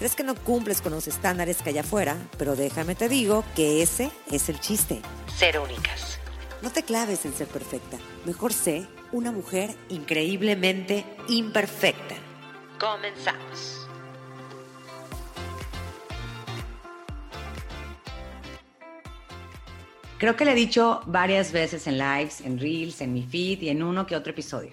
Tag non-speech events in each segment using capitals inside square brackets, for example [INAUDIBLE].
crees que no cumples con los estándares que hay afuera, pero déjame te digo que ese es el chiste. Ser únicas. No te claves en ser perfecta. Mejor sé una mujer increíblemente imperfecta. Comenzamos. Creo que le he dicho varias veces en lives, en reels, en mi feed y en uno que otro episodio.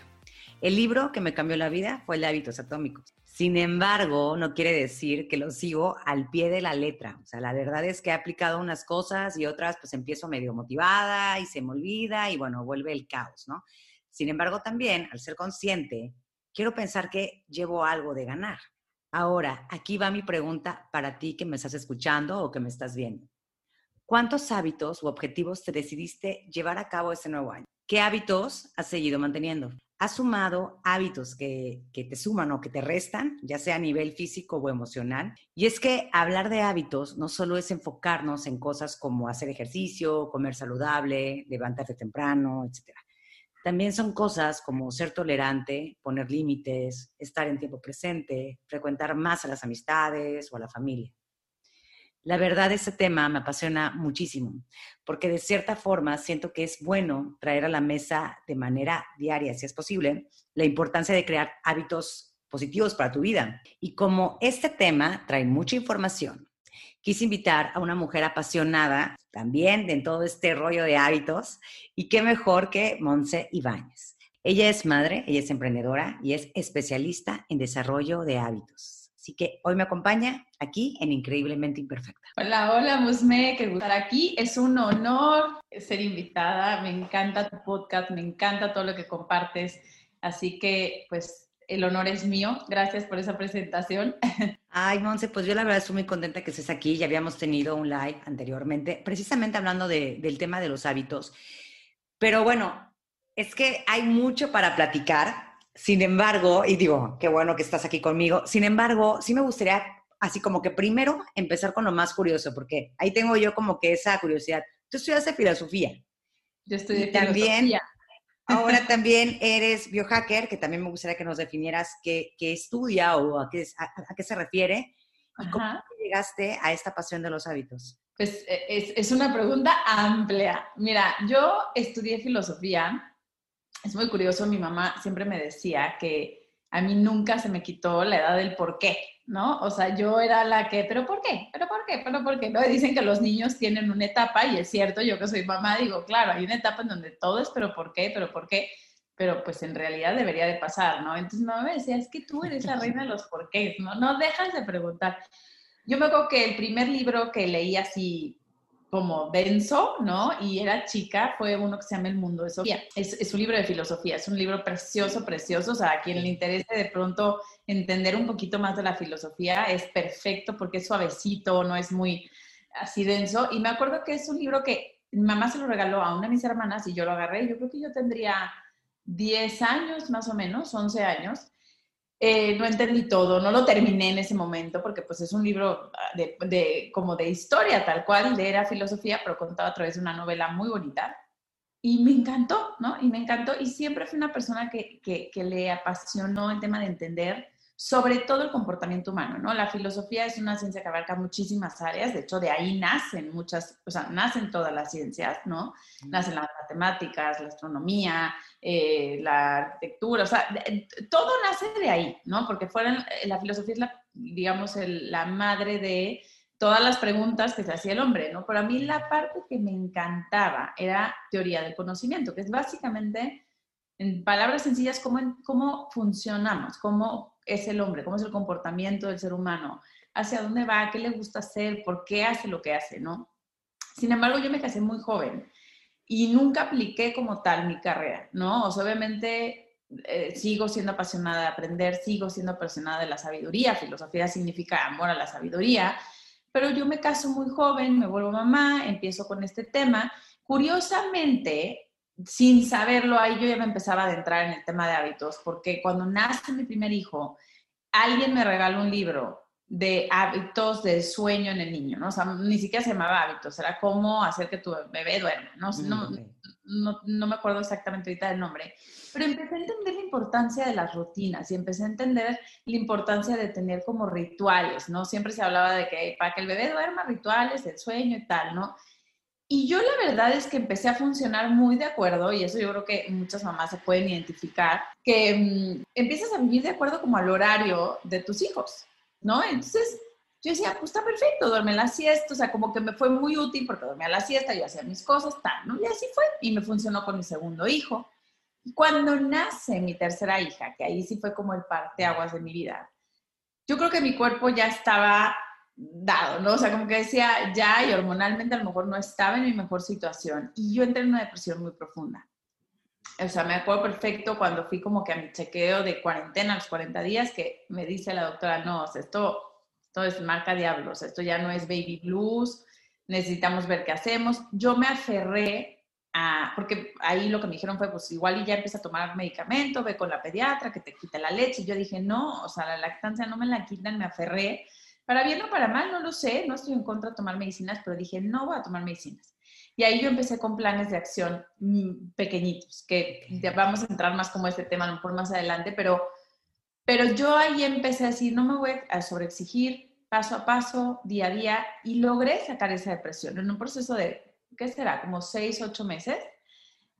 El libro que me cambió la vida fue el de hábitos atómicos. Sin embargo, no quiere decir que lo sigo al pie de la letra. O sea, la verdad es que he aplicado unas cosas y otras pues empiezo medio motivada y se me olvida y bueno, vuelve el caos, ¿no? Sin embargo, también al ser consciente, quiero pensar que llevo algo de ganar. Ahora, aquí va mi pregunta para ti que me estás escuchando o que me estás viendo. ¿Cuántos hábitos u objetivos te decidiste llevar a cabo este nuevo año? ¿Qué hábitos has seguido manteniendo? ¿Has sumado hábitos que, te suman o que te restan, ya sea a nivel físico o emocional? Y es que hablar de hábitos no solo es enfocarnos en cosas como hacer ejercicio, comer saludable, levantarte temprano, etc. También son cosas como ser tolerante, poner límites, estar en tiempo presente, frecuentar más a las amistades o a la familia. La verdad, ese tema me apasiona muchísimo, porque de cierta forma siento que es bueno traer a la mesa de manera diaria, si es posible, la importancia de crear hábitos positivos para tu vida. Y como este tema trae mucha información, quise invitar a una mujer apasionada también de todo este rollo de hábitos, y qué mejor que Monse Ibáñez. Ella es madre, ella es emprendedora y es especialista en desarrollo de hábitos. Así que hoy me acompaña aquí en Increíblemente Imperfecta. Hola, hola, Musme, qué gusto estar aquí. Es un honor ser invitada. Me encanta tu podcast, me encanta todo lo que compartes. Así que, pues, el honor es mío. Gracias por esa presentación. [LAUGHS] Ay, Monse, pues yo la verdad estoy muy contenta que estés aquí. Ya habíamos tenido un live anteriormente, precisamente hablando del tema de los hábitos. Pero bueno, es que hay mucho para platicar sin embargo, y digo, qué bueno que estás aquí conmigo, sin embargo, sí me gustaría así como que primero empezar con lo más curioso, porque ahí tengo yo como que esa curiosidad. Tú estudiaste filosofía. Yo estudié y también, Ahora [LAUGHS] también eres biohacker, que también me gustaría que nos definieras qué, estudia o a qué, a, qué se refiere y cómo llegaste a esta pasión de los hábitos. Pues e, es, es una pregunta amplia. Mira, yo estudié filosofía es muy curioso, mi mamá siempre me decía que a mí nunca se me quitó la edad del por qué, ¿no? O sea, yo era la que, pero ¿por qué? ¿Pero por qué? ¿Pero por qué? ¿No? dicen que los niños tienen una etapa y es cierto, yo que soy mamá digo, claro, hay una etapa en donde todo es, pero ¿por qué? ¿Pero por qué? Pero pues en realidad debería de pasar, ¿no? Entonces mamá me decía, es que tú eres la reina de los porqués, ¿no? No dejas de preguntar. Yo me acuerdo que el primer libro que leí así como denso, ¿no? Y era chica, fue uno que se llama El Mundo de Sofía. Es, es, un libro de filosofía, es un libro precioso, precioso. O sea, a quien le interese de pronto entender un poquito más de la filosofía, es perfecto porque es suavecito, no es muy así denso. Y me acuerdo que es un libro que mi mamá se lo regaló a una de mis hermanas y yo lo agarré. Yo creo que yo tendría 10 años más o menos, 11 años. Eh, no entendí todo, no lo terminé en ese momento porque pues es un libro ah, de, como de historia tal cual, de era filosofía, pero contado a través de una novela muy bonita. Y me encantó, ¿no? Y me encantó. Y siempre fui una persona que, que, que le apasionó el tema de entender sobre todo el comportamiento humano, ¿no? La filosofía es una ciencia que abarca muchísimas áreas, de hecho de ahí nacen muchas, o sea, nacen todas las ciencias, ¿no? Nacen las matemáticas, la astronomía, eh, la arquitectura, o sea, todo nace de ahí, ¿no? Porque fueron, eh, la filosofía es la, digamos, la madre de todas las preguntas que se hacía el hombre, ¿no? Pero a mí la parte que me encantaba era teoría del conocimiento, que es básicamente, en palabras sencillas, cómo, cómo funcionamos, cómo es el hombre, cómo es el comportamiento del ser humano, hacia dónde va, qué le gusta hacer, por qué hace lo que hace, ¿no? Sin embargo, yo me casé muy joven y nunca apliqué como tal mi carrera, ¿no? O obviamente eh, sigo siendo apasionada de aprender, sigo siendo apasionada de la sabiduría, filosofía significa amor a la sabiduría, pero yo me caso muy joven, me vuelvo mamá, empiezo con este tema. Curiosamente, sin saberlo, ahí yo ya me empezaba a adentrar en el tema de hábitos, porque cuando nace mi primer hijo, alguien me regaló un libro de hábitos del sueño en el niño, ¿no? O sea, ni siquiera se llamaba hábitos, era cómo hacer que tu bebé duerma, ¿no? No, mm, no, no, me acuerdo exactamente ahorita del nombre, pero empecé a entender la importancia de las rutinas y empecé a entender la importancia de tener como rituales, ¿no? Siempre se hablaba de que para que el bebé duerma, rituales, el sueño y tal, ¿no? Y yo la verdad es que empecé a funcionar muy de acuerdo, y eso yo creo que muchas mamás se pueden identificar, que mm, empiezas a vivir de acuerdo como al horario de tus hijos, ¿no? Entonces yo decía, pues está perfecto, duerme la siesta, o sea, como que me fue muy útil porque dormía la siesta, yo hacía mis cosas, tal, ¿no? Y así fue, y me funcionó con mi segundo hijo. Cuando nace mi tercera hija, que ahí sí fue como el parteaguas de mi vida, yo creo que mi cuerpo ya estaba dado, ¿no? O sea, como que decía, ya, y hormonalmente a lo mejor no estaba en mi mejor situación. Y yo entré en una depresión muy profunda. O sea, me acuerdo perfecto cuando fui como que a mi chequeo de cuarentena, los 40 días, que me dice la doctora, no, esto, esto es marca diablos, esto ya no es baby blues, necesitamos ver qué hacemos. Yo me aferré a, porque ahí lo que me dijeron fue, pues igual y ya empieza a tomar medicamento, ve con la pediatra que te quita la leche. Yo dije, no, o sea, la lactancia no me la quitan, me aferré para bien o para mal, no lo sé, no estoy en contra de tomar medicinas, pero dije, no voy a tomar medicinas. Y ahí yo empecé con planes de acción mm, pequeñitos, que ya vamos a entrar más como este tema, por más adelante, pero, pero yo ahí empecé a decir, no me voy a sobreexigir, paso a paso, día a día, y logré sacar esa depresión en un proceso de, ¿qué será? Como seis, ocho meses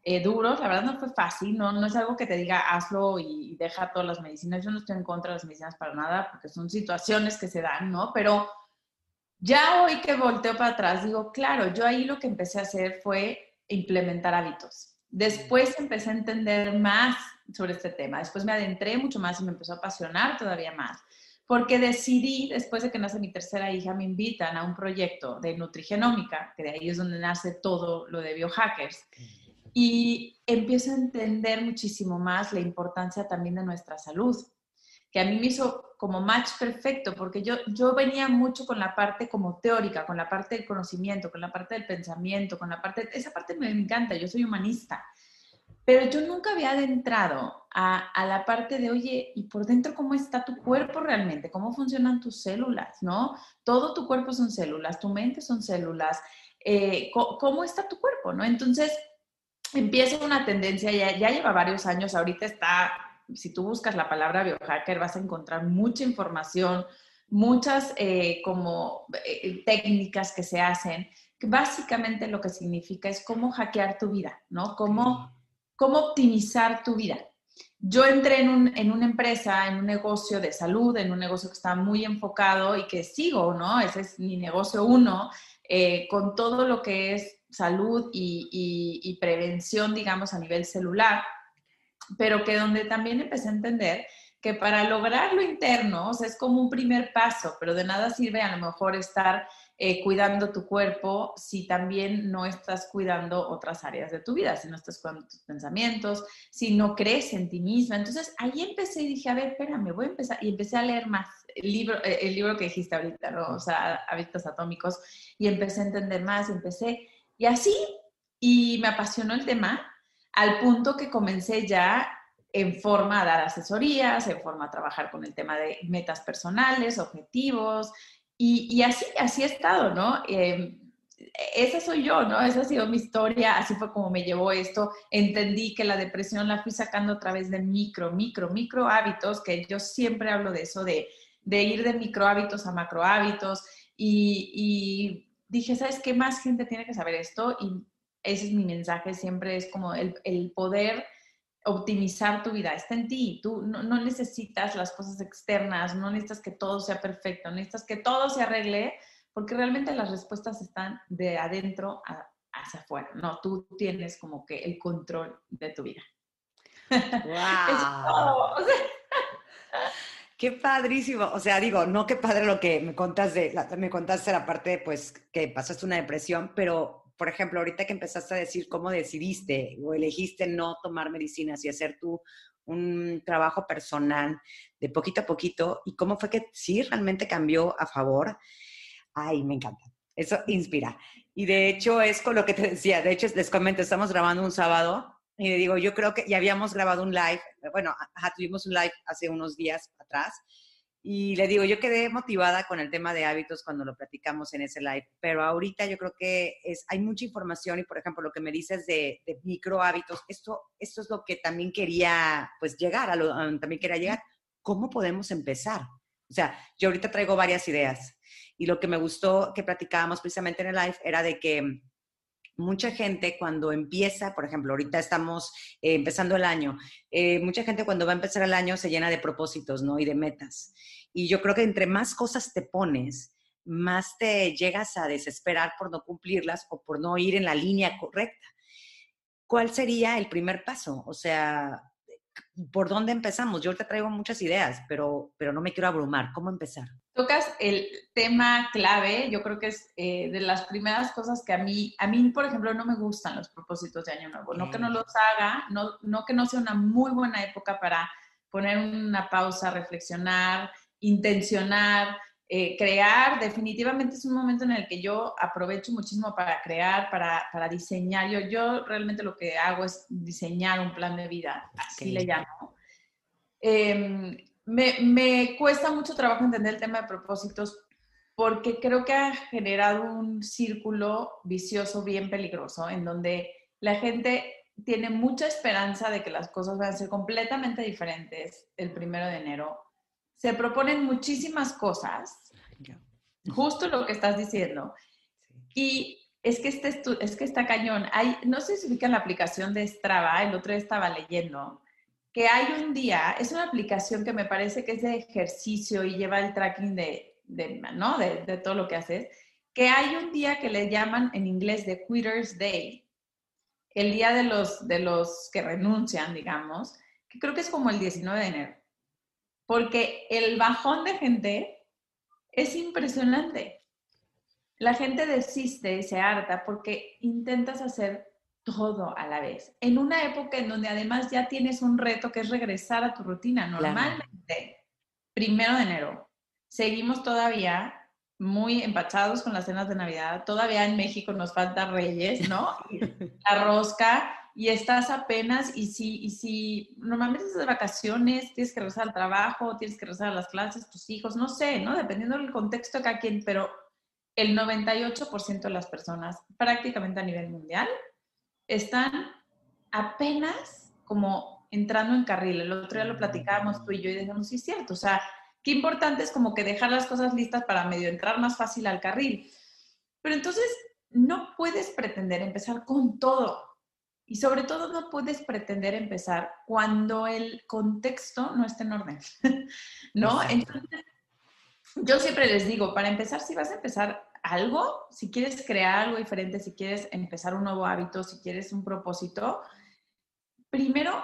eh, duros, la verdad no fue fácil, no, no es algo que te diga hazlo y deja todas las medicinas, yo no estoy en contra de las medicinas para nada, porque son situaciones que se dan, ¿no? Pero ya hoy que volteo para atrás, digo, claro, yo ahí lo que empecé a hacer fue implementar hábitos. Después empecé a entender más sobre este tema, después me adentré mucho más y me empezó a apasionar todavía más, porque decidí, después de que nace mi tercera hija, me invitan a un proyecto de nutrigenómica, que de ahí es donde nace todo lo de biohackers y empiezo a entender muchísimo más la importancia también de nuestra salud, que a mí me hizo como match perfecto, porque yo, yo venía mucho con la parte como teórica, con la parte del conocimiento, con la parte del pensamiento, con la parte, esa parte me encanta, yo soy humanista, pero yo nunca había adentrado a, a, la parte de, oye, ¿y por dentro cómo está tu cuerpo realmente? ¿Cómo funcionan tus células? ¿No? Todo tu cuerpo son células, tu mente son células, eh, ¿cómo está tu cuerpo? ¿No? Entonces, empieza una tendencia, ya, ya lleva varios años, ahorita está, si tú buscas la palabra biohacker, vas a encontrar mucha información, muchas eh, como eh, técnicas que se hacen, que básicamente lo que significa es cómo hackear tu vida, ¿no? Cómo, cómo optimizar tu vida. Yo entré en, un, en, una empresa, en un negocio de salud, en un negocio que está muy enfocado y que sigo, ¿no? Ese es mi negocio uno, eh, con todo lo que es salud y, prevención, digamos, a nivel celular, pero que donde también empecé a entender que para lograr lo interno, o sea, es como un primer paso, pero de nada sirve a lo mejor estar eh, cuidando tu cuerpo si también no estás cuidando otras áreas de tu vida, si no estás cuidando tus pensamientos, si no crees en ti misma. Entonces ahí empecé y dije, a ver, espérame, voy a empezar, y empecé a leer más el libro, eh, el libro que dijiste ahorita, ¿no? O sea, hábitos atómicos, y empecé a entender más, y empecé y así, y me apasionó el tema al punto que comencé ya en forma a dar asesorías, en forma a trabajar con el tema de metas personales, objetivos, y, así, así he estado, ¿no? Eh, esa soy yo, ¿no? Esa ha sido mi historia, así fue como me llevó esto. Entendí que la depresión la fui sacando a través de micro, micro, micro hábitos, que yo siempre hablo de eso, de, de ir de micro hábitos a macro hábitos. y dije, ¿sabes qué? Más gente tiene que saber esto y ese es mi mensaje, siempre es como el, poder optimizar tu vida, está en ti, tú no, necesitas las cosas externas, no necesitas que todo sea perfecto, necesitas que todo se arregle, porque realmente las respuestas están de adentro hacia afuera, no, tú tienes como que el control de tu vida. [LAUGHS] ¡Wow! Qué padrísimo. O sea, digo, no qué padre lo que me contas de, la, me contaste la parte, pues, que pasaste una depresión, pero, por ejemplo, ahorita que empezaste a decir cómo decidiste o elegiste no tomar medicinas y hacer tú un trabajo personal de poquito a poquito y cómo fue que sí realmente cambió a favor. Ay, me encanta. Eso inspira. Y de hecho es con lo que te decía, de hecho les comento, estamos grabando un sábado y le digo, yo creo que ya habíamos grabado un live, bueno, tuvimos un live hace unos días atrás y le digo, yo quedé motivada con el tema de hábitos cuando lo platicamos en ese live, pero ahorita yo creo que es, hay mucha información y, por ejemplo, lo que me dices de, micro hábitos, esto, esto es lo que también quería, pues, llegar, a lo, también quería llegar. ¿Cómo podemos empezar? O sea, yo ahorita traigo varias ideas y lo que me gustó que platicábamos precisamente en el live era de que mucha gente cuando empieza, por ejemplo, ahorita estamos eh, empezando el año, eh, mucha gente cuando va a empezar el año se llena de propósitos, ¿no? Y de metas. Y yo creo que entre más cosas te pones, más te llegas a desesperar por no cumplirlas o por no ir en la línea correcta. ¿Cuál sería el primer paso? O sea, ¿por dónde empezamos? Yo ahorita traigo muchas ideas, pero, pero no me quiero abrumar. ¿Cómo empezar? Tocas el tema clave, yo creo que es eh, de las primeras cosas que a mí, a mí, por ejemplo, no me gustan los propósitos de Año Nuevo. No que no los haga, no, no que no sea una muy buena época para poner una pausa, reflexionar, intencionar, eh, crear, definitivamente es un momento en el que yo aprovecho muchísimo para crear, para, para diseñar. Yo, yo, realmente lo que hago es diseñar un plan de vida, así le llamo. Em, me, me, cuesta mucho trabajo entender el tema de propósitos porque creo que ha generado un círculo vicioso bien peligroso en donde la gente tiene mucha esperanza de que las cosas van a ser completamente diferentes el primero de enero se proponen muchísimas cosas, justo lo que estás diciendo. Y es que, este, es que está cañón. Hay, no sé si ubican la aplicación de Strava, el otro día estaba leyendo, que hay un día, es una aplicación que me parece que es de ejercicio y lleva el tracking de, de ¿no? de, de todo lo que haces, que hay un día que le llaman en inglés de Quitters Day, el día de los, de los que renuncian, digamos, que creo que es como el 19 de enero porque el bajón de gente es impresionante. La gente desiste y se harta porque intentas hacer todo a la vez. En una época en donde además ya tienes un reto que es regresar a tu rutina. Normalmente, primero de enero, seguimos todavía muy empachados con las cenas de Navidad. Todavía en México nos falta Reyes, ¿no? [LAUGHS] La rosca y estás apenas, y si, y si normalmente estás de vacaciones, tienes que regresar al trabajo, tienes que regresar a las clases, tus hijos, no sé, ¿no? Dependiendo del contexto de cada quien, pero el 98% de las personas, prácticamente a nivel mundial, están apenas como entrando en carril. El otro día lo platicábamos tú y yo y decíamos, sí, es cierto, o sea, qué importante es como que dejar las cosas listas para medio entrar más fácil al carril. Pero entonces no puedes pretender empezar con todo. Y sobre todo no puedes pretender empezar cuando el contexto no está en orden, [LAUGHS] ¿no? Entonces, yo siempre les digo, para empezar, si vas a empezar algo, si quieres crear algo diferente, si quieres empezar un nuevo hábito, si quieres un propósito, primero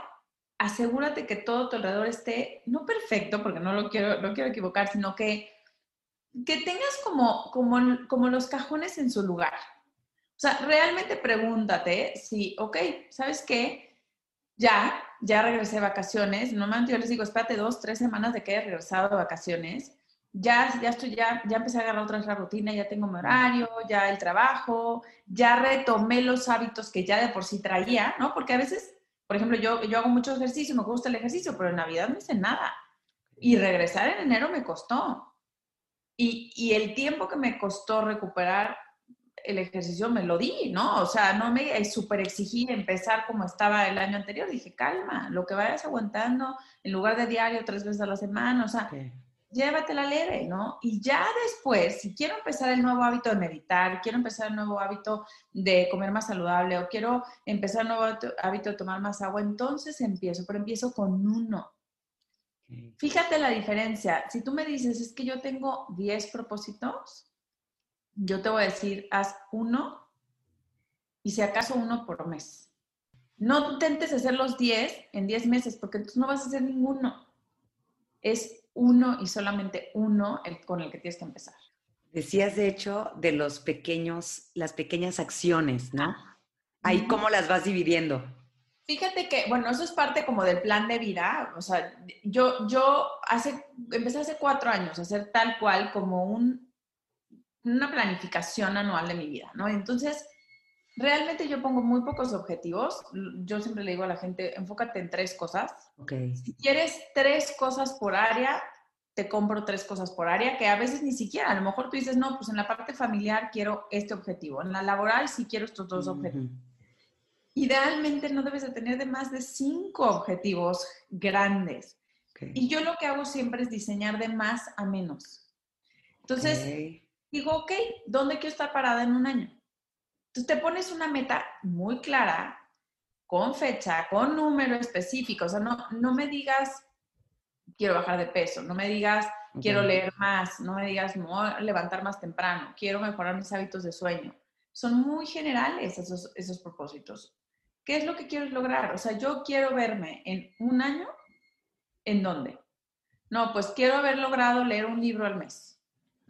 asegúrate que todo tu alrededor esté, no perfecto, porque no lo quiero, no quiero equivocar, sino que, que tengas como, como, como los cajones en su lugar, o sea, realmente pregúntate si, ok, ¿sabes qué? Ya, ya regresé de vacaciones. Normalmente yo les digo, espérate dos, tres semanas de que haya regresado de vacaciones. Ya, ya estoy, ya, ya empecé a agarrar otra vez la rutina, ya tengo mi horario, ya el trabajo, ya retomé los hábitos que ya de por sí traía, ¿no? Porque a veces, por ejemplo, yo, yo hago mucho ejercicio, me gusta el ejercicio, pero en Navidad no hice nada. Y regresar en enero me costó. Y, y el tiempo que me costó recuperar el ejercicio me lo di, ¿no? O sea, no me súper exigí empezar como estaba el año anterior. Dije, calma, lo que vayas aguantando en lugar de diario, tres veces a la semana, o sea, llévate la leve, ¿no? Y ya después, si quiero empezar el nuevo hábito de meditar, quiero empezar el nuevo hábito de comer más saludable o quiero empezar el nuevo hábito de tomar más agua, entonces empiezo, pero empiezo con uno. Fíjate la diferencia. Si tú me dices, es que yo tengo 10 propósitos, yo te voy a decir, haz uno y si acaso uno por mes. No intentes hacer los 10 en 10 meses porque entonces no vas a hacer ninguno. Es uno y solamente uno el, con el que tienes que empezar. Decías, de hecho, de los pequeños, las pequeñas acciones, ¿no? Ahí cómo las vas dividiendo. Fíjate que, bueno, eso es parte como del plan de vida. O sea, yo, yo hace, empecé hace cuatro años a hacer tal cual como un una planificación anual de mi vida, ¿no? Entonces, realmente yo pongo muy pocos objetivos. Yo siempre le digo a la gente, enfócate en tres cosas. Okay. Si quieres tres cosas por área, te compro tres cosas por área, que a veces ni siquiera, a lo mejor tú dices, no, pues en la parte familiar quiero este objetivo, en la laboral sí quiero estos dos objetivos. Idealmente no debes de tener de más de cinco objetivos grandes. Y yo lo que hago siempre es diseñar de más a menos. Entonces, digo, ok, ¿dónde quiero estar parada en un año? Entonces te pones una meta muy clara, con fecha, con número específico. O sea, no, no me digas, quiero bajar de peso, no me digas, quiero leer más, no me digas, no levantar más temprano, quiero mejorar mis hábitos de sueño. Son muy generales esos, esos propósitos. ¿Qué es lo que quieres lograr? O sea, yo quiero verme en un año, ¿en dónde? No, pues quiero haber logrado leer un libro al mes.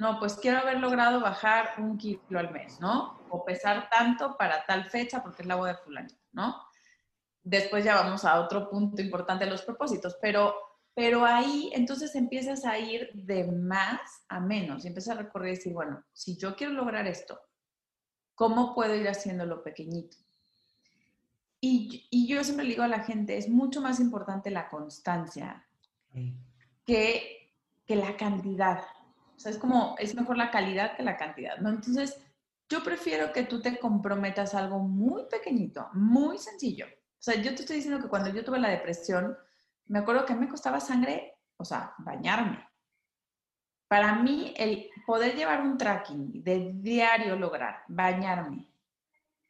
No, pues quiero haber logrado bajar un kilo al mes, ¿no? O pesar tanto para tal fecha porque es la boda de fulano, ¿no? Después ya vamos a otro punto importante de los propósitos, pero pero ahí entonces empiezas a ir de más a menos y empiezas a recorrer y decir, bueno, si yo quiero lograr esto, ¿cómo puedo ir haciéndolo pequeñito? Y, y yo siempre le digo a la gente, es mucho más importante la constancia que, que la cantidad. O sea, es como, es mejor la calidad que la cantidad, ¿no? Entonces, yo prefiero que tú te comprometas a algo muy pequeñito, muy sencillo. O sea, yo te estoy diciendo que cuando yo tuve la depresión, me acuerdo que me costaba sangre, o sea, bañarme. Para mí, el poder llevar un tracking de diario lograr bañarme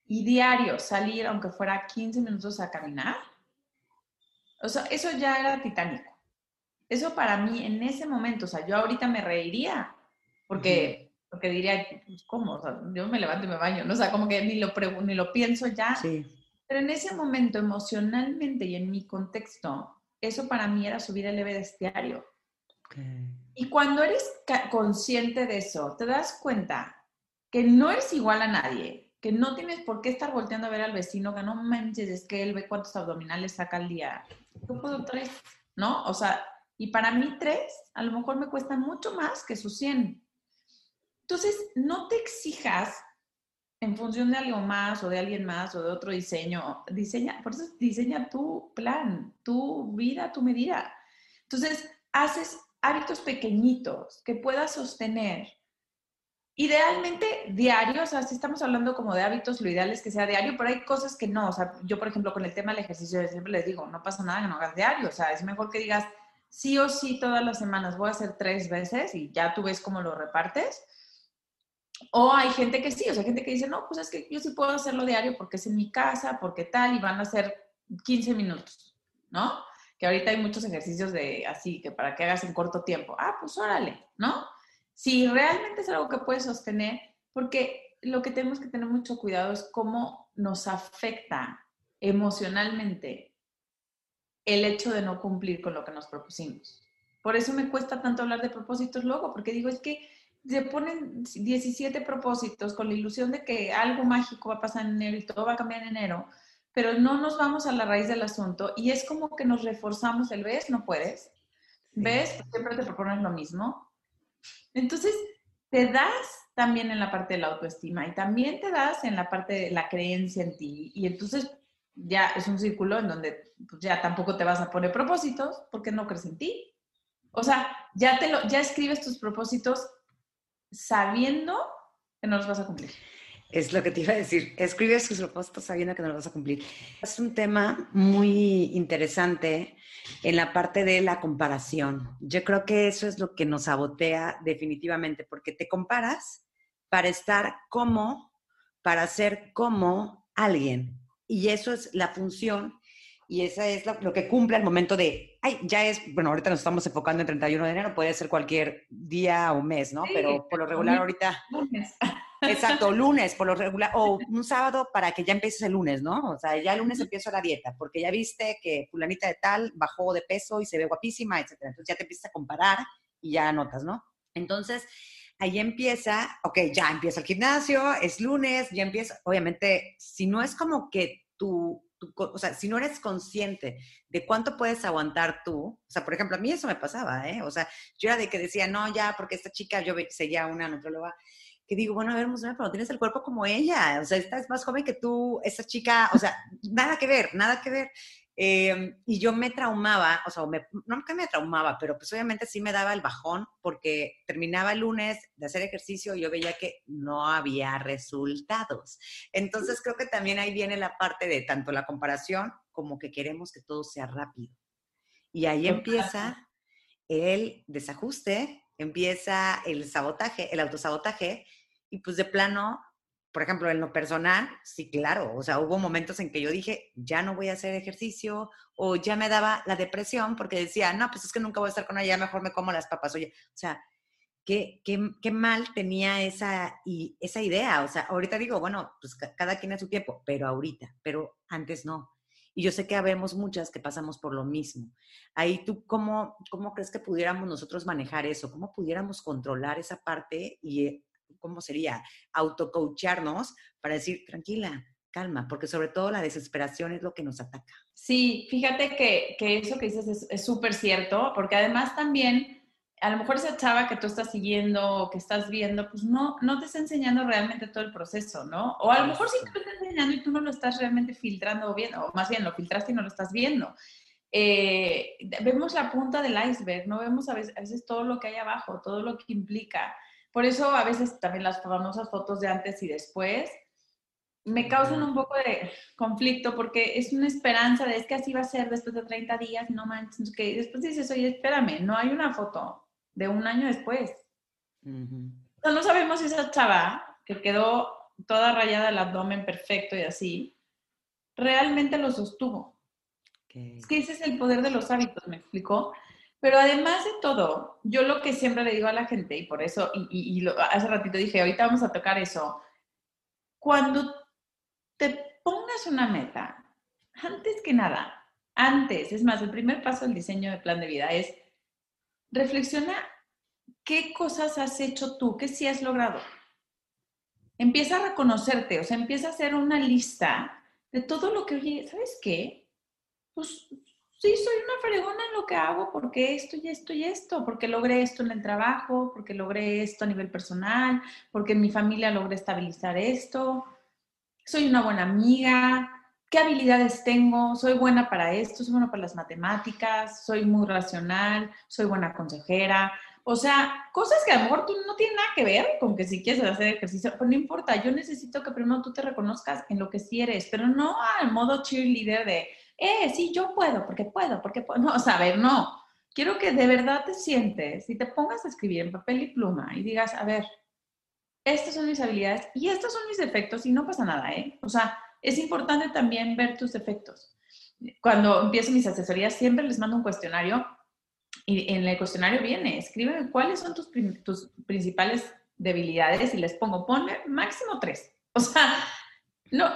y diario salir, aunque fuera 15 minutos a caminar, o sea, eso ya era titánico. Eso para mí en ese momento, o sea, yo ahorita me reiría, porque, porque diría, pues, ¿cómo? O sea, yo me levanto y me baño, ¿no? O sea, como que ni lo, ni lo pienso ya. Sí. Pero en ese momento, emocionalmente y en mi contexto, eso para mí era subir el Everest diario. Y cuando eres consciente de eso, te das cuenta que no eres igual a nadie, que no tienes por qué estar volteando a ver al vecino, que no manches, es que él ve cuántos abdominales saca al día. Yo puedo tres, ¿no? O sea, y para mí tres, a lo mejor me cuesta mucho más que sus 100. Entonces, no te exijas en función de algo más o de alguien más o de otro diseño. Diseña, por eso diseña tu plan, tu vida, tu medida. Entonces, haces hábitos pequeñitos que puedas sostener. Idealmente diarios, o sea, si estamos hablando como de hábitos, lo ideal es que sea diario, pero hay cosas que no. O sea, yo, por ejemplo, con el tema del ejercicio, siempre les digo, no pasa nada que no hagas diario. O sea, es mejor que digas, sí o sí todas las semanas voy a hacer tres veces y ya tú ves cómo lo repartes o hay gente que sí, o sea, gente que dice, no, pues es que yo sí puedo hacerlo diario porque es en mi casa, porque tal, y van a ser 15 minutos, ¿no? Que ahorita hay muchos ejercicios de así, que para que hagas en corto tiempo. Ah, pues órale, ¿no? Si realmente es algo que puedes sostener, porque lo que tenemos que tener mucho cuidado es cómo nos afecta emocionalmente el hecho de no cumplir con lo que nos propusimos. Por eso me cuesta tanto hablar de propósitos luego, porque digo, es que se ponen 17 propósitos con la ilusión de que algo mágico va a pasar en enero y todo va a cambiar en enero, pero no nos vamos a la raíz del asunto y es como que nos reforzamos el ves, no puedes, ves, siempre te propones lo mismo. Entonces, te das también en la parte de la autoestima y también te das en la parte de la creencia en ti y entonces ya es un círculo en donde pues, ya tampoco te vas a poner propósitos porque no crees en ti. O sea, ya, te lo, ya escribes tus propósitos sabiendo que no los vas a cumplir. Es lo que te iba a decir. Escribes tus propósitos sabiendo que no los vas a cumplir. Es un tema muy interesante en la parte de la comparación. Yo creo que eso es lo que nos sabotea definitivamente, porque te comparas para estar como, para ser como alguien. Y eso es la función y esa es lo, que cumple al momento de, ay, ya es, bueno, ahorita nos estamos enfocando en 31 de enero, puede ser cualquier día o mes, ¿no? Pero por lo regular ahorita... Lunes. [LAUGHS] Exacto, lunes, por lo regular, o un sábado para que ya empieces el lunes, ¿no? O sea, ya el lunes empiezo la dieta, porque ya viste que fulanita de tal bajó de peso y se ve guapísima, etcétera. Entonces ya te empiezas a comparar y ya anotas, ¿no? Entonces, ahí empieza, ok, ya empieza el gimnasio, es lunes, ya empieza, obviamente, si no es como que tu o sea, si no eres consciente de cuánto puedes aguantar tú, o sea, por ejemplo, a mí eso me pasaba, ¿eh? O sea, yo era de que decía, no, ya, porque esta chica, yo seguía una nutróloga, que digo, bueno, a ver, pero no tienes el cuerpo como ella, o sea, esta es más joven que tú, esa chica, o sea, nada que ver, nada que ver. Em, y yo me traumaba, o sea, no que me traumaba, pero pues obviamente sí me daba el bajón porque terminaba el lunes de hacer ejercicio y yo veía que no había resultados. Entonces creo que también ahí viene la parte de tanto la comparación como que queremos que todo sea rápido. Y ahí empieza el desajuste, empieza el sabotaje, el autosabotaje, y pues de plano por ejemplo, en lo personal, sí, claro, o sea, hubo momentos en que yo dije, ya no voy a hacer ejercicio, o ya me daba la depresión porque decía, no, pues es que nunca voy a estar con ella, mejor me como las papas. Oye, o sea, qué, qué, qué mal tenía esa, y, esa idea. O sea, ahorita digo, bueno, pues cada quien a su tiempo, pero ahorita, pero antes no. Y yo sé que habemos muchas que pasamos por lo mismo. Ahí tú, ¿cómo, cómo crees que pudiéramos nosotros manejar eso? ¿Cómo pudiéramos controlar esa parte y ¿cómo sería? Autocoacharnos para decir, tranquila, calma, porque sobre todo la desesperación es lo que nos ataca. Sí, fíjate que, eso que dices es súper cierto, porque además también a lo mejor esa chava que tú estás siguiendo o que estás viendo, pues no, no te está enseñando realmente todo el proceso, ¿no? O a lo mejor sí te lo está enseñando y tú no lo estás realmente filtrando o viendo, o más bien lo filtraste y no lo estás viendo. Eh, vemos la punta del iceberg, no vemos a veces, a veces todo lo que hay abajo, todo lo que implica. Por eso a veces también las famosas fotos de antes y después me causan un poco de conflicto porque es una esperanza de es que así va a ser después de 30 días, no manches, que después dices, oye, espérame, no hay una foto de un año después. no sabemos si esa chava que quedó toda rayada el abdomen perfecto y así, realmente lo sostuvo. Es que ese es el poder de los hábitos, me explicó. Pero además de todo, yo lo que siempre le digo a la gente, y por eso, y, hace ratito dije, ahorita vamos a tocar eso, cuando te pongas una meta, antes que nada, antes, es más, el primer paso del diseño de plan de vida es reflexiona qué cosas has hecho tú, qué sí has logrado. Empieza a reconocerte, o sea, empieza a hacer una lista de todo lo que, oye, ¿sabes qué? Pues sí, soy una fregona en lo que hago porque esto y esto y esto, porque logré esto en el trabajo, porque logré esto a nivel personal, porque en mi familia logré estabilizar esto, soy una buena amiga, qué habilidades tengo, soy buena para esto, soy buena para las matemáticas, soy muy racional, soy buena consejera. O sea, cosas que a lo no tienen nada que ver con que si quieres hacer ejercicio, pero no importa, yo necesito que primero tú te reconozcas en lo que sí eres, pero no al modo cheerleader de, eh, sí, yo puedo, porque puedo, porque puedo. No, o a ver, no. Quiero que de verdad te sientes y te pongas a escribir en papel y pluma y digas, a ver, estas son mis habilidades y estos son mis defectos y no pasa nada, ¿eh? O sea, es importante también ver tus defectos. Cuando empiezo mis asesorías, siempre les mando un cuestionario y en el cuestionario viene, escribe cuáles son tus, tus principales debilidades y les pongo, ponme máximo tres. O sea, no,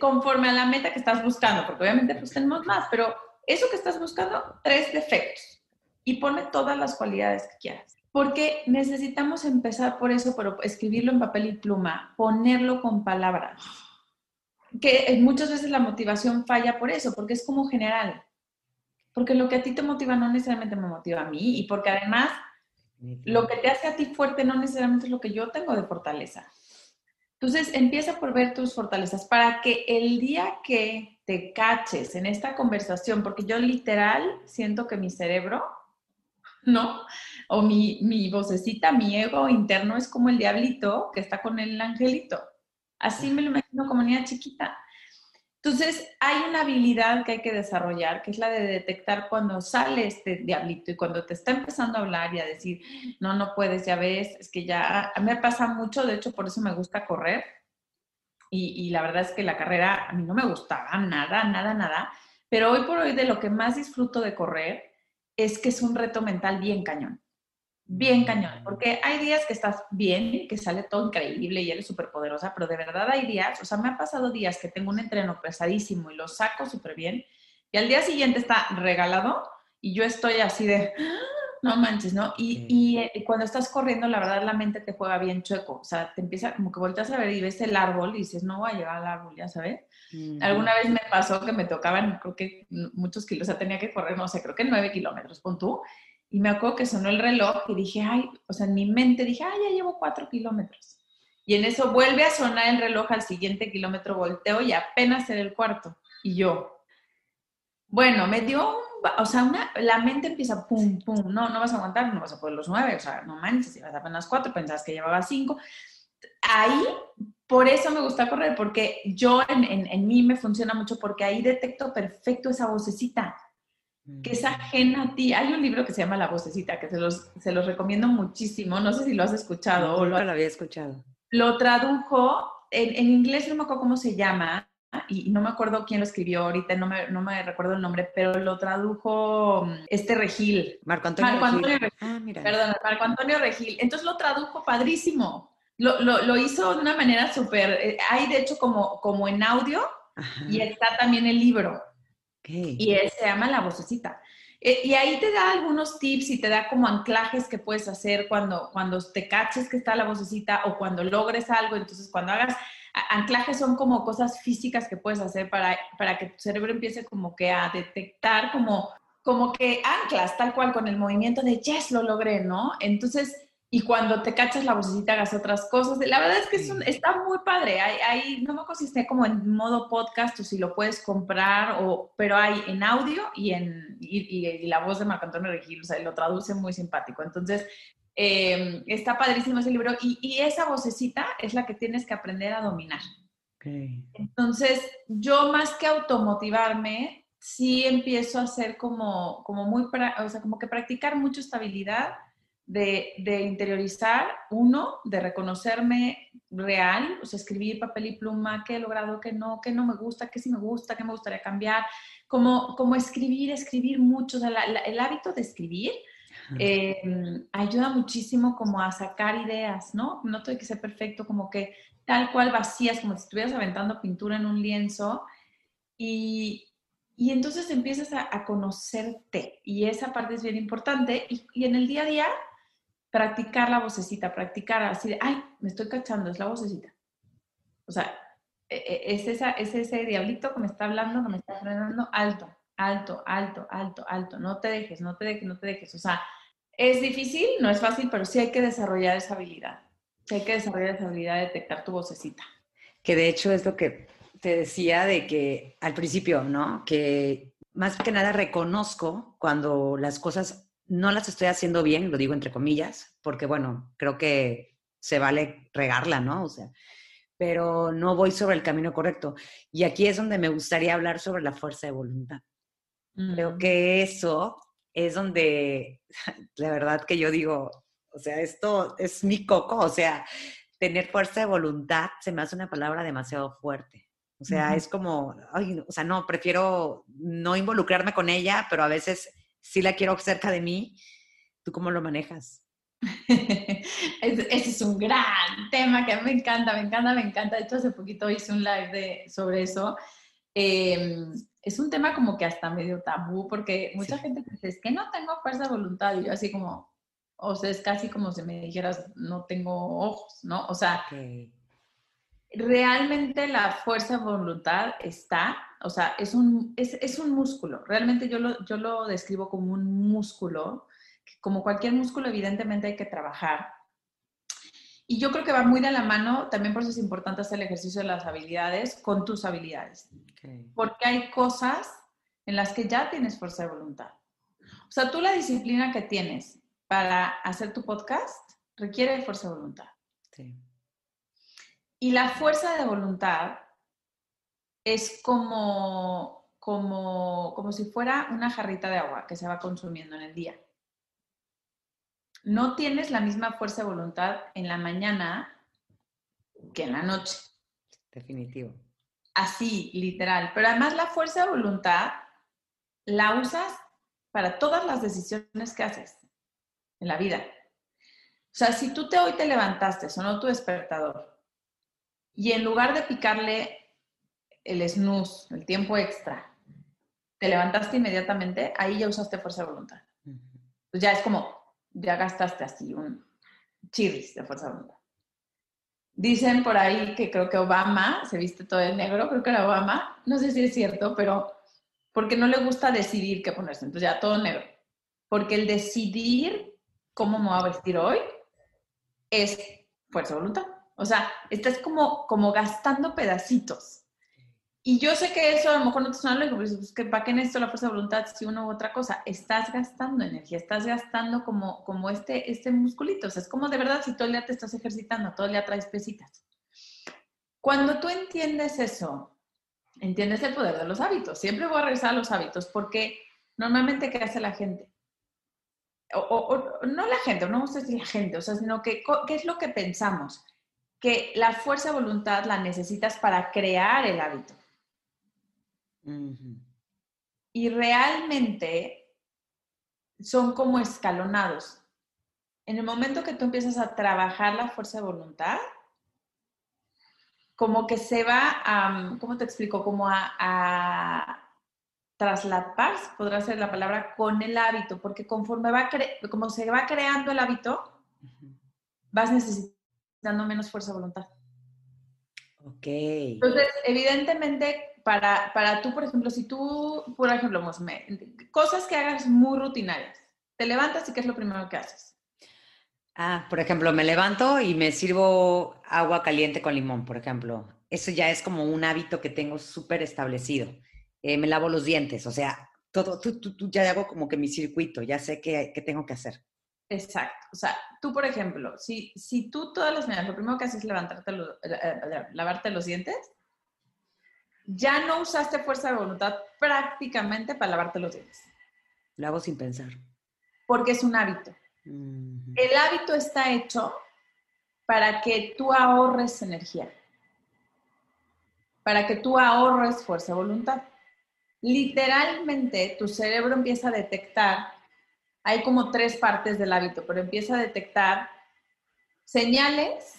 conforme a la meta que estás buscando, porque obviamente pues tenemos más, pero eso que estás buscando, tres defectos y pone todas las cualidades que quieras. Porque necesitamos empezar por eso, pero escribirlo en papel y pluma, ponerlo con palabras. Que muchas veces la motivación falla por eso, porque es como general. Porque lo que a ti te motiva no necesariamente me motiva a mí y porque además lo que te hace a ti fuerte no necesariamente es lo que yo tengo de fortaleza. Entonces, empieza por ver tus fortalezas para que el día que te caches en esta conversación, porque yo literal siento que mi cerebro, ¿no? O mi, mi vocecita, mi ego interno es como el diablito que está con el angelito. Así me lo imagino como niña chiquita. Entonces, hay una habilidad que hay que desarrollar, que es la de detectar cuando sale este diablito y cuando te está empezando a hablar y a decir, no, no puedes, ya ves, es que ya, me pasa mucho, de hecho, por eso me gusta correr. Y, y la verdad es que la carrera a mí no me gustaba nada, nada, nada. Pero hoy por hoy de lo que más disfruto de correr es que es un reto mental bien cañón bien cañón, porque hay días que estás bien, que sale todo increíble y eres súper poderosa, pero de verdad hay días, o sea, me ha pasado días que tengo un entreno pesadísimo y lo saco súper bien, y al día siguiente está regalado y yo estoy así de, ¡Ah! no manches, ¿no? Y, eh, cuando estás corriendo, la verdad, la mente te juega bien chueco, o sea, te empieza como que volteas a ver y ves el árbol y dices, no voy a llegar al árbol, ya sabes. Alguna vez me pasó que me tocaban, creo que muchos kilos, o sea, tenía que correr, no sé, creo que nueve kilómetros, pon tú, y me acuerdo que sonó el reloj y dije, ay, o sea, en mi mente dije, ay, ya llevo cuatro kilómetros. Y en eso vuelve a sonar el reloj al siguiente kilómetro, volteo y apenas en el cuarto. Y yo, bueno, me dio, o sea, una, la mente empieza pum, pum, no, no vas a aguantar, no vas a poder los nueve, o sea, no manches, si vas apenas cuatro, pensabas que llevaba cinco. Ahí, por eso me gusta correr, porque yo en, en, en mí me funciona mucho, porque ahí detecto perfecto esa vocecita que es ajena a ti. Hay un libro que se llama La vocecita, que se los, se los recomiendo muchísimo. No sé si lo has escuchado. o lo, había escuchado. Lo tradujo, en, en, inglés no me acuerdo cómo se llama, y no me acuerdo quién lo escribió ahorita, no me, no me recuerdo el nombre, pero lo tradujo mm, este Regil. Marco Antonio, Marco Antonio Regil. Ah, mira. Perdón, Marco Antonio Regil. Entonces lo tradujo padrísimo. Lo, lo, lo hizo de una manera súper, eh, hay de hecho como, como en audio Ajá. y está también el libro. Okay. Y él se llama La Vocecita. Eh, y ahí te da algunos tips y te da como anclajes que puedes hacer cuando, cuando te caches que está la vocecita o cuando logres algo. Entonces, cuando hagas anclajes son como cosas físicas que puedes hacer para, para que tu cerebro empiece como que a detectar como, como que anclas tal cual con el movimiento de yes, lo logré, ¿no? Entonces, y cuando te cachas la vocecita hagas otras cosas. La verdad es que es un, está muy padre. Hay, hay, no me esté como en modo podcast o si lo puedes comprar, o, pero hay en audio y, en, y, y, y la voz de Marco Antonio Regil, o sea, lo traduce muy simpático. Entonces, eh, está padrísimo ese libro y, y, esa vocecita es la que tienes que aprender a dominar. Okay. Entonces, yo más que automotivarme, sí empiezo a hacer como, como muy, o sea, como que practicar mucho estabilidad de, de, interiorizar, uno, de reconocerme real, o sea, escribir papel y pluma, qué he logrado, qué no, qué no me gusta, qué sí me gusta, qué me gustaría cambiar, como, como escribir, escribir mucho, o sea, la, la, el hábito de escribir eh, ayuda muchísimo como a sacar ideas, ¿no? No tiene que ser perfecto, como que tal cual vacías, como si estuvieras aventando pintura en un lienzo y, y entonces empiezas a, a, conocerte y esa parte es bien importante y, y en el día a día practicar la vocecita, practicar así de, ay, me estoy cachando, es la vocecita. O sea, e, e, es, esa, es ese diablito que me está hablando, que me está frenando alto, alto, alto, alto, alto. No te dejes, no te dejes, no te dejes. O sea, es difícil, no es fácil, pero sí hay que desarrollar esa habilidad. Sí hay que desarrollar esa habilidad de detectar tu vocecita. Que de hecho es lo que te decía de que al principio, ¿no? Que más que nada reconozco cuando las cosas no las estoy haciendo bien, lo digo entre comillas, porque bueno, creo que se vale regarla, ¿no? O sea, pero no voy sobre el camino correcto. Y aquí es donde me gustaría hablar sobre la fuerza de voluntad. Mm. Creo que eso es donde, [LAUGHS] la verdad que yo digo, o sea, esto es mi coco, o sea, tener fuerza de voluntad se me hace una palabra demasiado fuerte. O sea, -huh. es como, ay, o sea, no, prefiero no involucrarme con ella, pero a veces sí la quiero cerca de mí. ¿Tú cómo lo manejas? [LAUGHS] Ese es un gran tema que a mí me encanta, me encanta, me encanta. De hecho, hace poquito hice un live de, sobre eso. Eh, es un tema como que hasta medio tabú, porque mucha sí. gente dice, es que no tengo fuerza de voluntad. Y yo así como, o sea, es casi como si me dijeras, no tengo ojos, ¿no? O sea, okay. Realmente la fuerza de voluntad está, o sea, es un, es, es un músculo. Realmente yo lo, yo lo describo como un músculo como cualquier músculo, evidentemente hay que trabajar. Y yo creo que va muy de la mano, también por eso es importante hacer el ejercicio de las habilidades con tus habilidades. Okay. Porque hay cosas en las que ya tienes fuerza de voluntad. O sea, tú la disciplina que tienes para hacer tu podcast requiere fuerza de voluntad. Sí. Y la fuerza de voluntad es como, como, como si fuera una jarrita de agua que se va consumiendo en el día no tienes la misma fuerza de voluntad en la mañana que en la noche. Definitivo. Así, literal. Pero además la fuerza de voluntad la usas para todas las decisiones que haces en la vida. O sea, si tú te hoy te levantaste, sonó tu despertador, y en lugar de picarle el snooze, el tiempo extra, te levantaste inmediatamente, ahí ya usaste fuerza de voluntad. Pues ya es como, ya gastaste así un chirris de fuerza de voluntad. Dicen por ahí que creo que Obama se viste todo de negro, creo que era Obama, no sé si es cierto, pero porque no le gusta decidir qué ponerse, entonces ya todo negro. Porque el decidir cómo me voy a vestir hoy es fuerza de voluntad. O sea, estás como, como gastando pedacitos. Y yo sé que eso a lo mejor no te suena lógico, pero pues, que ¿para qué necesito la fuerza de voluntad si uno u otra cosa? Estás gastando energía, estás gastando como, como este, este musculito. O sea, es como de verdad si todo el día te estás ejercitando, todo el día traes pesitas. Cuando tú entiendes eso, entiendes el poder de los hábitos. Siempre voy a regresar a los hábitos porque normalmente, ¿qué hace la gente? O, no la gente, no sé si la gente, o sea, sino que, ¿qué es lo que pensamos? Que la fuerza de voluntad la necesitas para crear el hábito. Y realmente son como escalonados. En el momento que tú empiezas a trabajar la fuerza de voluntad, como que se va a, ¿cómo te explico? Como a, a traslapar, podrá ser la palabra, con el hábito, porque conforme va, como se va creando el hábito, vas necesitando menos fuerza de voluntad. Ok. Entonces, evidentemente, para, para tú, por ejemplo, si tú, por ejemplo, cosas que hagas muy rutinarias, te levantas y ¿qué es lo primero que haces? Ah, por ejemplo, me levanto y me sirvo agua caliente con limón, por ejemplo. Eso ya es como un hábito que tengo súper establecido. Eh, me lavo los dientes, o sea, todo, tú, tú, ya hago como que mi circuito, ya sé qué, qué, tengo que hacer. Exacto. O sea, tú, por ejemplo, si, si tú todas las mañanas lo primero que haces es levantarte, eh, lavarte los dientes, ya no usaste fuerza de voluntad prácticamente para lavarte los dientes. Lo hago sin pensar. Porque es un hábito. El hábito está hecho para que tú ahorres energía, para que tú ahorres fuerza de voluntad. Literalmente tu cerebro empieza a detectar, hay como tres partes del hábito, pero empieza a detectar señales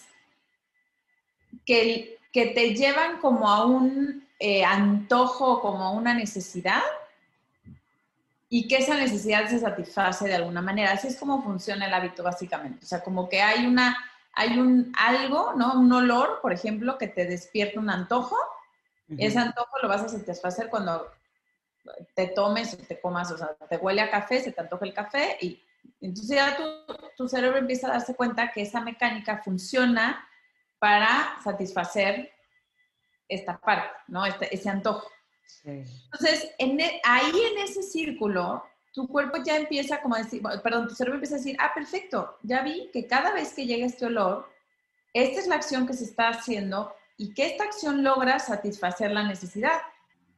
que, que te llevan como a un eh, antojo, como a una necesidad y que esa necesidad se satisface de alguna manera. Así es como funciona el hábito básicamente. O sea, como que hay una, hay un algo, ¿no? Un olor, por ejemplo, que te despierta un antojo. Ese antojo lo vas a satisfacer cuando te tomes o te comas, o sea, te huele a café, se te antoja el café y entonces ya tu, tu cerebro empieza a darse cuenta que esa mecánica funciona para satisfacer esta parte, ¿no? Este, ese antojo. Entonces, e, ahí en ese círculo, tu cuerpo ya empieza como a decir, perdón, tu cerebro empieza a decir, ah, perfecto, ya vi que cada vez que llega este olor, esta es la acción que se está haciendo y que esta acción logra satisfacer la necesidad.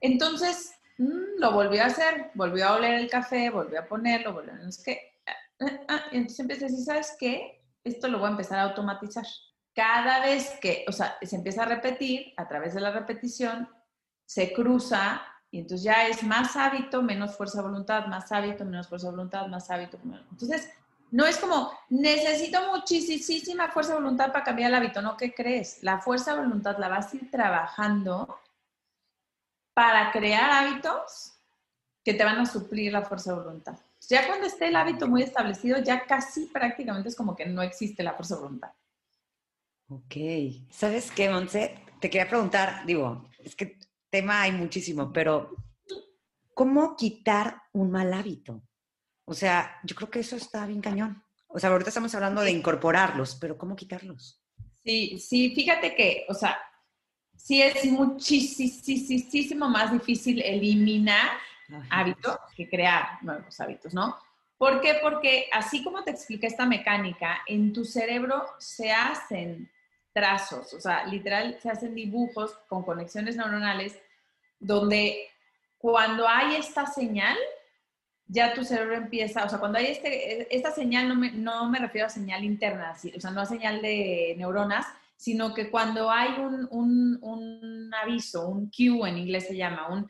Entonces, mm, lo volvió a hacer, volvió a oler el café, volvió a ponerlo, volvió a... Es que, ah, ah, entonces empieza a decir, ¿sabes qué? Esto lo voy a empezar a automatizar. Cada vez que, o sea, se empieza a repetir, a través de la repetición, se cruza y entonces ya es más hábito, menos fuerza de voluntad, más hábito, menos fuerza de voluntad, más hábito. Entonces, no es como, necesito muchísima fuerza de voluntad para cambiar el hábito, ¿no? ¿Qué crees? La fuerza de voluntad la vas a ir trabajando para crear hábitos que te van a suplir la fuerza de voluntad. Ya cuando esté el hábito muy establecido, ya casi prácticamente es como que no existe la fuerza de voluntad. Ok. ¿Sabes qué, Monse? Te quería preguntar, digo, es que tema hay muchísimo, pero ¿cómo quitar un mal hábito? O sea, yo creo que eso está bien cañón. O sea, ahorita estamos hablando de incorporarlos, pero ¿cómo quitarlos? Sí, sí, fíjate que, o sea, sí es muchísimo más difícil eliminar hábitos que crear nuevos hábitos, ¿no? ¿Por qué? Porque así como te expliqué esta mecánica, en tu cerebro se hacen trazos, o sea, literal se hacen dibujos con conexiones neuronales donde cuando hay esta señal, ya tu cerebro empieza, o sea, cuando hay este, esta señal, no me, no me refiero a señal interna, o sea, no a señal de neuronas, sino que cuando hay un, un, un aviso, un cue en inglés se llama, un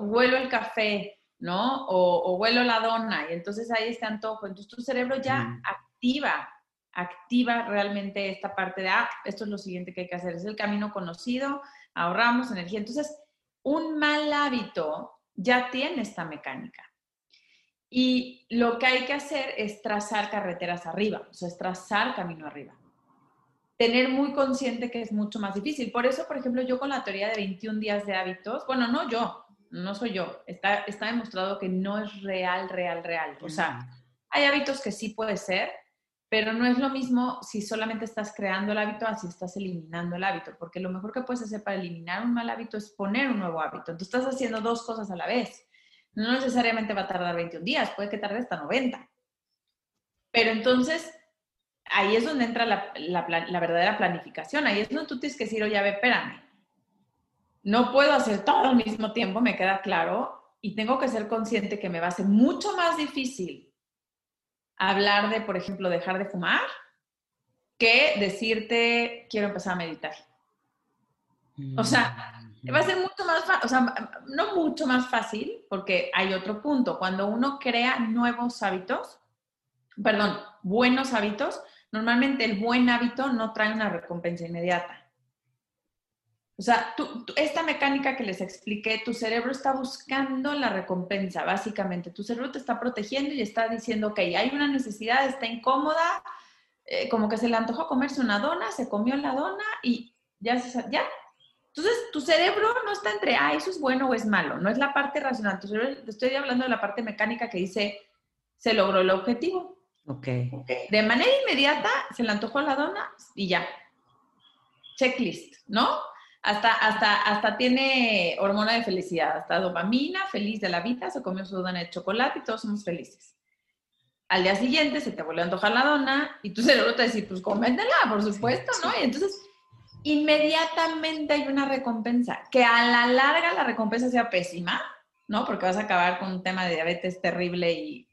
huelo el café, ¿no? O, o, huelo la dona, y entonces hay este antojo, entonces tu cerebro ya activa, activa realmente esta parte de, ah, esto es lo siguiente que hay que hacer, es el camino conocido, ahorramos energía. Entonces, un mal hábito ya tiene esta mecánica. Y lo que hay que hacer es trazar carreteras arriba, o sea, es trazar camino arriba. Tener muy consciente que es mucho más difícil. Por eso, por ejemplo, yo con la teoría de 21 días de hábitos, bueno, no yo, no soy yo, está, está demostrado que no es real, real, real. O sea, hay hábitos que sí puede ser, pero no es lo mismo si solamente estás creando el hábito a si estás eliminando el hábito, porque lo mejor que puedes hacer para eliminar un mal hábito es poner un nuevo hábito. Entonces estás haciendo dos cosas a la vez. No necesariamente va a tardar 21 días, puede que tarde hasta 90. Pero entonces, ahí es donde entra la, verdadera planificación. Ahí es donde tú tienes que decir, oye, a ver, espérame. No puedo hacer todo al mismo tiempo, me queda claro, y tengo que ser consciente que me va a ser mucho más difícil hablar de, por ejemplo, dejar de fumar que decirte quiero empezar a meditar. O sea, va a ser mucho más fácil, o sea, no mucho más fácil, porque hay otro punto. Cuando uno crea nuevos hábitos, perdón, buenos hábitos, normalmente el buen hábito no trae una recompensa inmediata. O sea, esta mecánica que les expliqué, tu cerebro está buscando la recompensa, básicamente. Tu cerebro te está protegiendo y está diciendo, ok, hay una necesidad, está incómoda, eh, como que se le antojó comerse una dona, se comió la dona y ya, ya. Entonces, tu cerebro no está entre, ah, eso es bueno o es malo, no es la parte racional. te estoy hablando de la parte mecánica que dice, se logró el objetivo. Ok. De manera inmediata, se le antojó la dona y ya. Checklist, ¿no? Hasta, hasta, hasta tiene hormona de felicidad, hasta dopamina, feliz de la vida, se comió su dona de chocolate y todos somos felices. Al día siguiente se te vuelve a antojar la dona y tu cerebro te dice, pues cométela, por supuesto, ¿no? Y entonces inmediatamente hay una recompensa, que a la larga la recompensa sea pésima, ¿no? Porque vas a acabar con un tema de diabetes terrible y,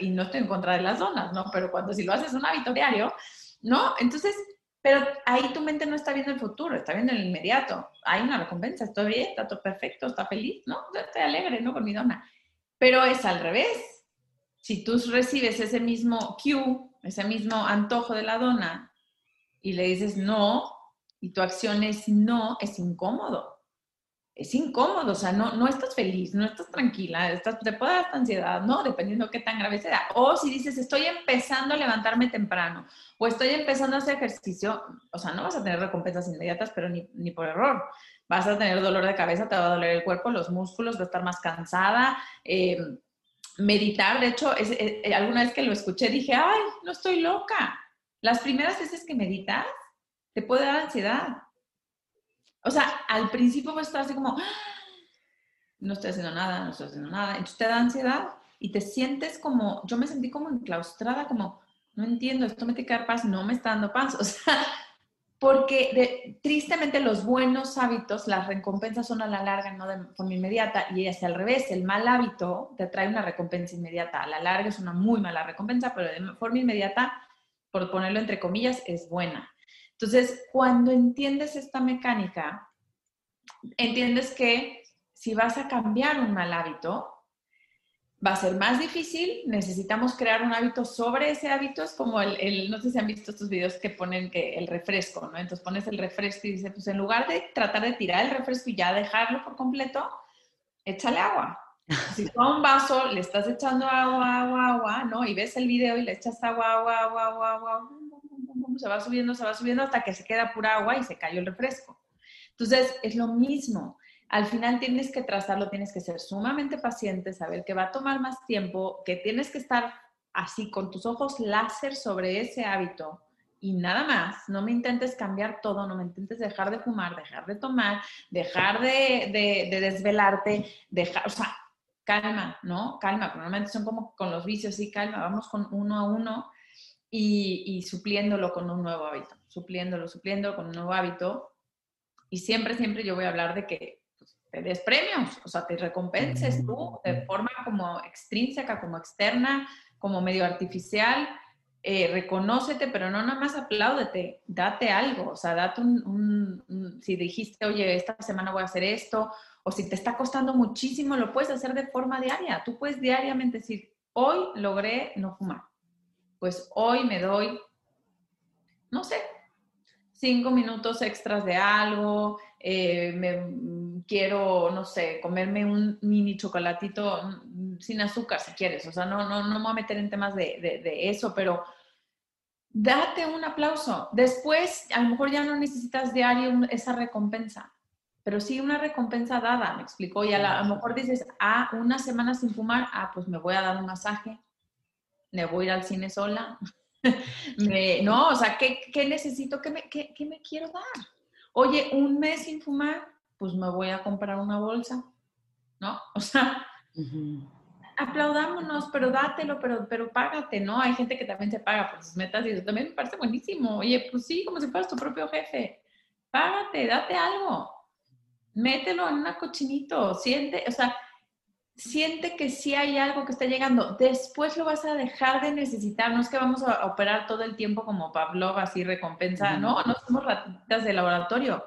y no estoy en contra de las donas, ¿no? Pero cuando si lo haces un hábito diario, ¿no? Entonces pero ahí tu mente no está viendo el futuro, está viendo el inmediato. Hay una recompensa, estoy bien, está todo perfecto, está feliz, ¿no? Estoy alegre, ¿no? Con mi dona. Pero es al revés. Si tú recibes ese mismo cue, ese mismo antojo de la dona, y le dices no, y tu acción es no, es incómodo es incómodo, o sea, no, no estás feliz, no estás tranquila, estás, te puede dar ansiedad, ¿no? Dependiendo qué tan grave sea. O si dices, estoy empezando a levantarme temprano, o estoy empezando a hacer ejercicio, o sea, no vas a tener recompensas inmediatas, pero ni, ni por error. Vas a tener dolor de cabeza, te va a doler el cuerpo, los músculos, vas a estar más cansada. Eh, meditar, de hecho, eh, alguna vez que lo escuché dije, ay, no estoy loca. Las primeras veces que meditas, te puede dar ansiedad o sea, al principio vas a estar así como, ah, no estoy haciendo nada, no estoy haciendo nada. Entonces te da ansiedad y te sientes como, yo me sentí como enclaustrada, como, no entiendo, esto me tiene que dar paz, no me está dando paz. [LAUGHS] O sea, porque tristemente los buenos hábitos, las recompensas son a la larga, no de forma inmediata, y es al revés, el mal hábito te trae una recompensa inmediata. A la larga es una muy mala recompensa, pero de forma inmediata, por ponerlo entre comillas, es buena. Entonces, cuando entiendes esta mecánica, entiendes que si vas a cambiar un mal hábito, va a ser más difícil, necesitamos crear un hábito sobre ese hábito, es como el, no sé si han visto estos videos que ponen que el refresco, ¿no? Entonces pones el refresco y dices, pues en lugar de tratar de tirar el refresco y ya dejarlo por completo, échale agua. [LAUGHS] Si tú a un vaso le estás echando agua, agua, agua, ¿no? Y ves el video y le echas agua, agua, agua, agua, agua, se va subiendo, se va subiendo hasta que se queda pura agua y se cayó el refresco. Entonces, es lo mismo. Al final tienes que trazarlo, tienes que ser sumamente paciente, saber que va a tomar más tiempo, que tienes que estar así con tus ojos láser sobre ese hábito y nada más. No me intentes cambiar todo, no me intentes dejar de fumar, dejar de tomar, dejar de, de desvelarte, dejar, o sea, calma, ¿no? Calma, normalmente son como con los vicios, sí, calma, vamos con uno a uno y, supliéndolo con un nuevo hábito, supliéndolo, supliéndolo con un nuevo hábito. Y siempre, siempre yo voy a hablar de que pues, te des premios, o sea, te recompenses tú de mm. forma como extrínseca, como externa, como medio artificial. Eh, reconócete, pero no nada más apláudete, date algo, o sea, date un, si dijiste, oye, esta semana voy a hacer esto, o si te está costando muchísimo, lo puedes hacer de forma diaria. Tú puedes diariamente decir, hoy logré no fumar pues hoy me doy, no sé, cinco minutos extras de algo, eh, me, quiero, no sé, comerme un mini chocolatito mm, sin azúcar si quieres, o sea, no, no, no me voy a meter en temas de, de, eso, pero date un aplauso. Después, a lo mejor ya no necesitas diario esa recompensa, pero sí una recompensa dada, me explicó, y a, lo mejor dices, ah, una semana sin fumar, ah, pues me voy a dar un masaje, me voy a ir al cine sola, [LAUGHS] no, o sea, ¿qué, necesito? ¿Qué me, qué, me quiero dar? Oye, un mes sin fumar, pues me voy a comprar una bolsa, ¿no? O sea, aplaudámonos, pero dátelo, pero, pero págate, ¿no? Hay gente que también se paga por sus metas y eso también me parece buenísimo. Oye, pues sí, como si fueras tu propio jefe. Págate, date algo. Mételo en una cochinito, siente, o sea, siente que sí hay algo que está llegando. Después lo vas a dejar de necesitar. No es que vamos a operar todo el tiempo como Pavlov, así recompensa. No, no somos ratitas de laboratorio.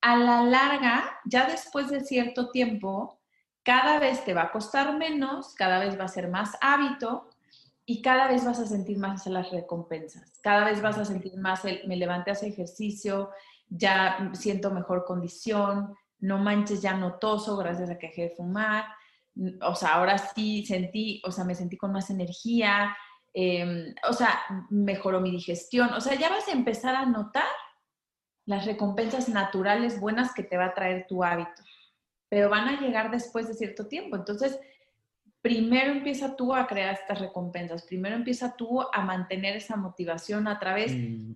A la larga, ya después de cierto tiempo, cada vez te va a costar menos, cada vez va a ser más hábito y cada vez vas a sentir más las recompensas. Cada vez vas a sentir más el, me levanté a hacer ejercicio, ya siento mejor condición, no manches, ya no toso gracias a que dejé de fumar o sea, ahora sí sentí, o sea, me sentí con más energía, em, o sea, mejoró mi digestión, o sea, ya vas a empezar a notar las recompensas naturales buenas que te va a traer tu hábito, pero van a llegar después de cierto tiempo. Entonces, primero empieza tú a crear estas recompensas, primero empieza tú a mantener esa motivación a través, mm.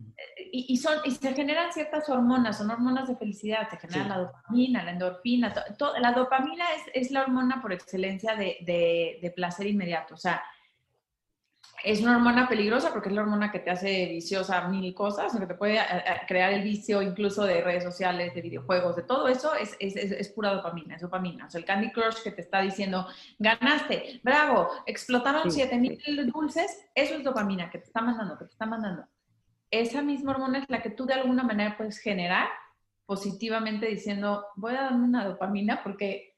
y, son, y se generan ciertas hormonas, son hormonas de felicidad, se genera la dopamina, la endorfina, la dopamina es, es, la hormona por excelencia de, de, de placer inmediato, o sea, es una hormona peligrosa porque es la hormona que te hace viciosa mil cosas, que te puede eh, eh, crear el vicio incluso de redes sociales, de videojuegos, de todo eso, es, es, es, pura dopamina, es dopamina. O sea, el Candy Crush que te está diciendo, ganaste, bravo, explotaron 7000 dulces, eso es dopamina que te está mandando, que te está mandando. Esa misma hormona es la que tú de alguna manera puedes generar positivamente diciendo, voy a darme una dopamina porque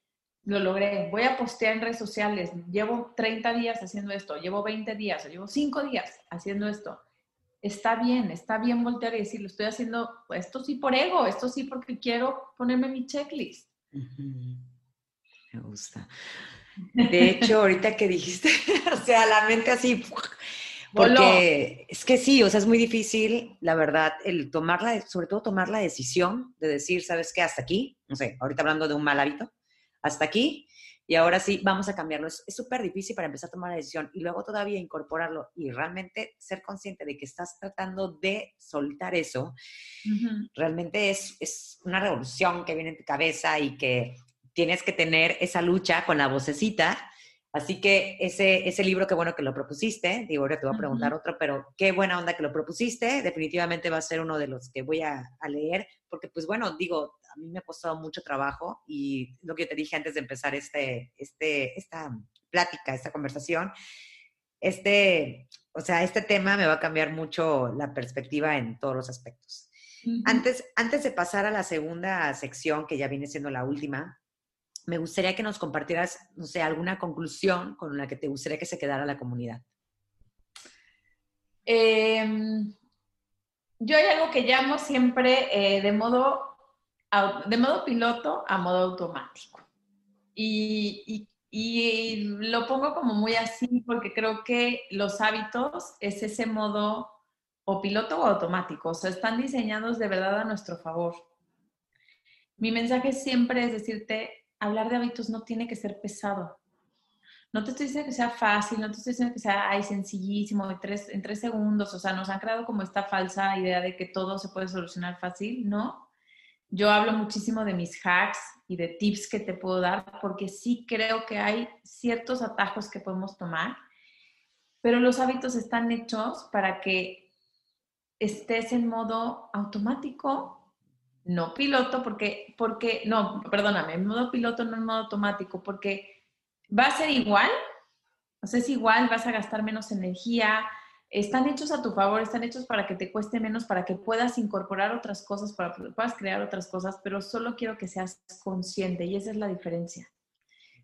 lo logré, voy a postear en redes sociales, llevo 30 días haciendo esto, llevo 20 días, o llevo 5 días haciendo esto. Está bien, está bien voltear y decir, lo estoy haciendo, esto sí por ego, esto sí porque quiero ponerme mi checklist. Me gusta. De hecho, ahorita que dijiste, [LAUGHS] o sea, la mente así, porque es que sí, o sea, es muy difícil, la verdad, el tomarla, sobre todo tomar la decisión de decir, ¿sabes qué? Hasta aquí, no sé, ahorita hablando de un mal hábito, hasta aquí y ahora sí, vamos a cambiarlo. Es súper difícil para empezar a tomar la decisión y luego todavía incorporarlo y realmente ser consciente de que estás tratando de soltar eso. Realmente es, es una revolución que viene en tu cabeza y que tienes que tener esa lucha con la vocecita Así que ese, ese libro, qué bueno que lo propusiste, digo, ahora te voy a preguntar otro, pero qué buena onda que lo propusiste, definitivamente va a ser uno de los que voy a, leer, porque pues bueno, digo, a mí me ha costado mucho trabajo y lo que te dije antes de empezar este, este, esta plática, esta conversación, este, o sea, este tema me va a cambiar mucho la perspectiva en todos los aspectos. antes, antes de pasar a la segunda sección, que ya viene siendo la última, me gustaría que nos compartieras, no sé, alguna conclusión con la que te gustaría que se quedara la comunidad. Em, yo hay algo que llamo siempre eh, de, modo, de modo piloto a modo automático. Y, y, lo pongo como muy así porque creo que los hábitos es ese modo o piloto o automático, o sea, están diseñados de verdad a nuestro favor. Mi mensaje siempre es decirte, hablar de hábitos no tiene que ser pesado. No te estoy diciendo que sea fácil, no te estoy diciendo que sea ay, sencillísimo, en tres, en tres segundos. O sea, nos han creado como esta falsa idea de que todo se puede solucionar fácil. No. Yo hablo muchísimo de mis hacks y de tips que te puedo dar porque sí creo que hay ciertos atajos que podemos tomar, pero los hábitos están hechos para que estés en modo automático no piloto, porque, porque, no, perdóname, en modo piloto, no en modo automático, porque va a ser igual, o sea, es igual, vas a gastar menos energía, están hechos a tu favor, están hechos para que te cueste menos, para que puedas incorporar otras cosas, para que puedas crear otras cosas, pero solo quiero que seas consciente y esa es la diferencia.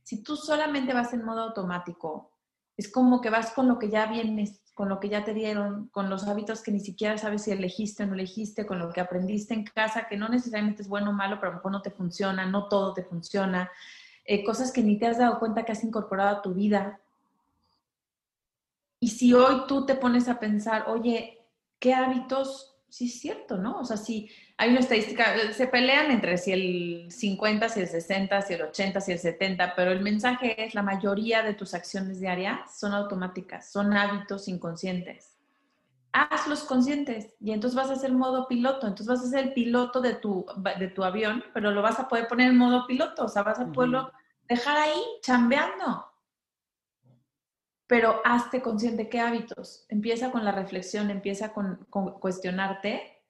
Si tú solamente vas en modo automático, es como que vas con lo que ya vienes con lo que ya te dieron, con los hábitos que ni siquiera sabes si elegiste o no elegiste, con lo que aprendiste en casa, que no necesariamente es bueno o malo, pero a lo mejor no te funciona, no todo te funciona, eh, cosas que ni te has dado cuenta que has incorporado a tu vida. Y si hoy tú te pones a pensar, oye, ¿qué hábitos? Sí es cierto, ¿no? O sea, si hay una estadística, se pelean entre si el 50, si el 60, si el 80, si el 70, pero el mensaje es la mayoría de tus acciones diarias son automáticas, son hábitos inconscientes. hazlos conscientes y entonces vas a hacer modo piloto, entonces vas a ser el piloto de tu, de tu avión, pero lo vas a poder poner en modo piloto, o sea, vas a poderlo dejar ahí chambeando. Pero hazte consciente qué hábitos. Empieza con la reflexión, empieza con, cuestionarte,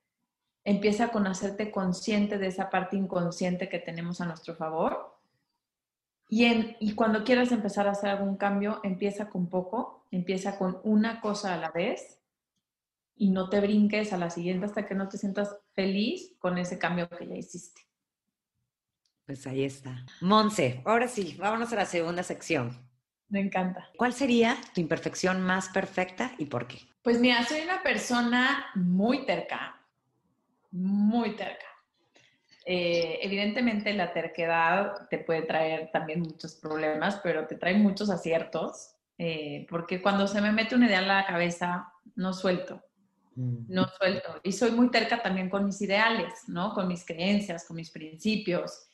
empieza con hacerte consciente de esa parte inconsciente que tenemos a nuestro favor. Y, y cuando quieras empezar a hacer algún cambio, empieza con poco, empieza con una cosa a la vez y no te brinques a la siguiente hasta que no te sientas feliz con ese cambio que ya hiciste. Pues ahí está. Monse, ahora sí, vámonos a la segunda sección. Me encanta. ¿Cuál sería tu imperfección más perfecta y por qué? Pues mira, soy una persona muy terca, muy terca. Eh, evidentemente la terquedad te puede traer también muchos problemas, pero te trae muchos aciertos, eh, porque cuando se me mete una idea en la cabeza, no suelto. Mm. no suelto. Y soy muy terca también con mis ideales, ¿no? Con mis creencias, con mis principios.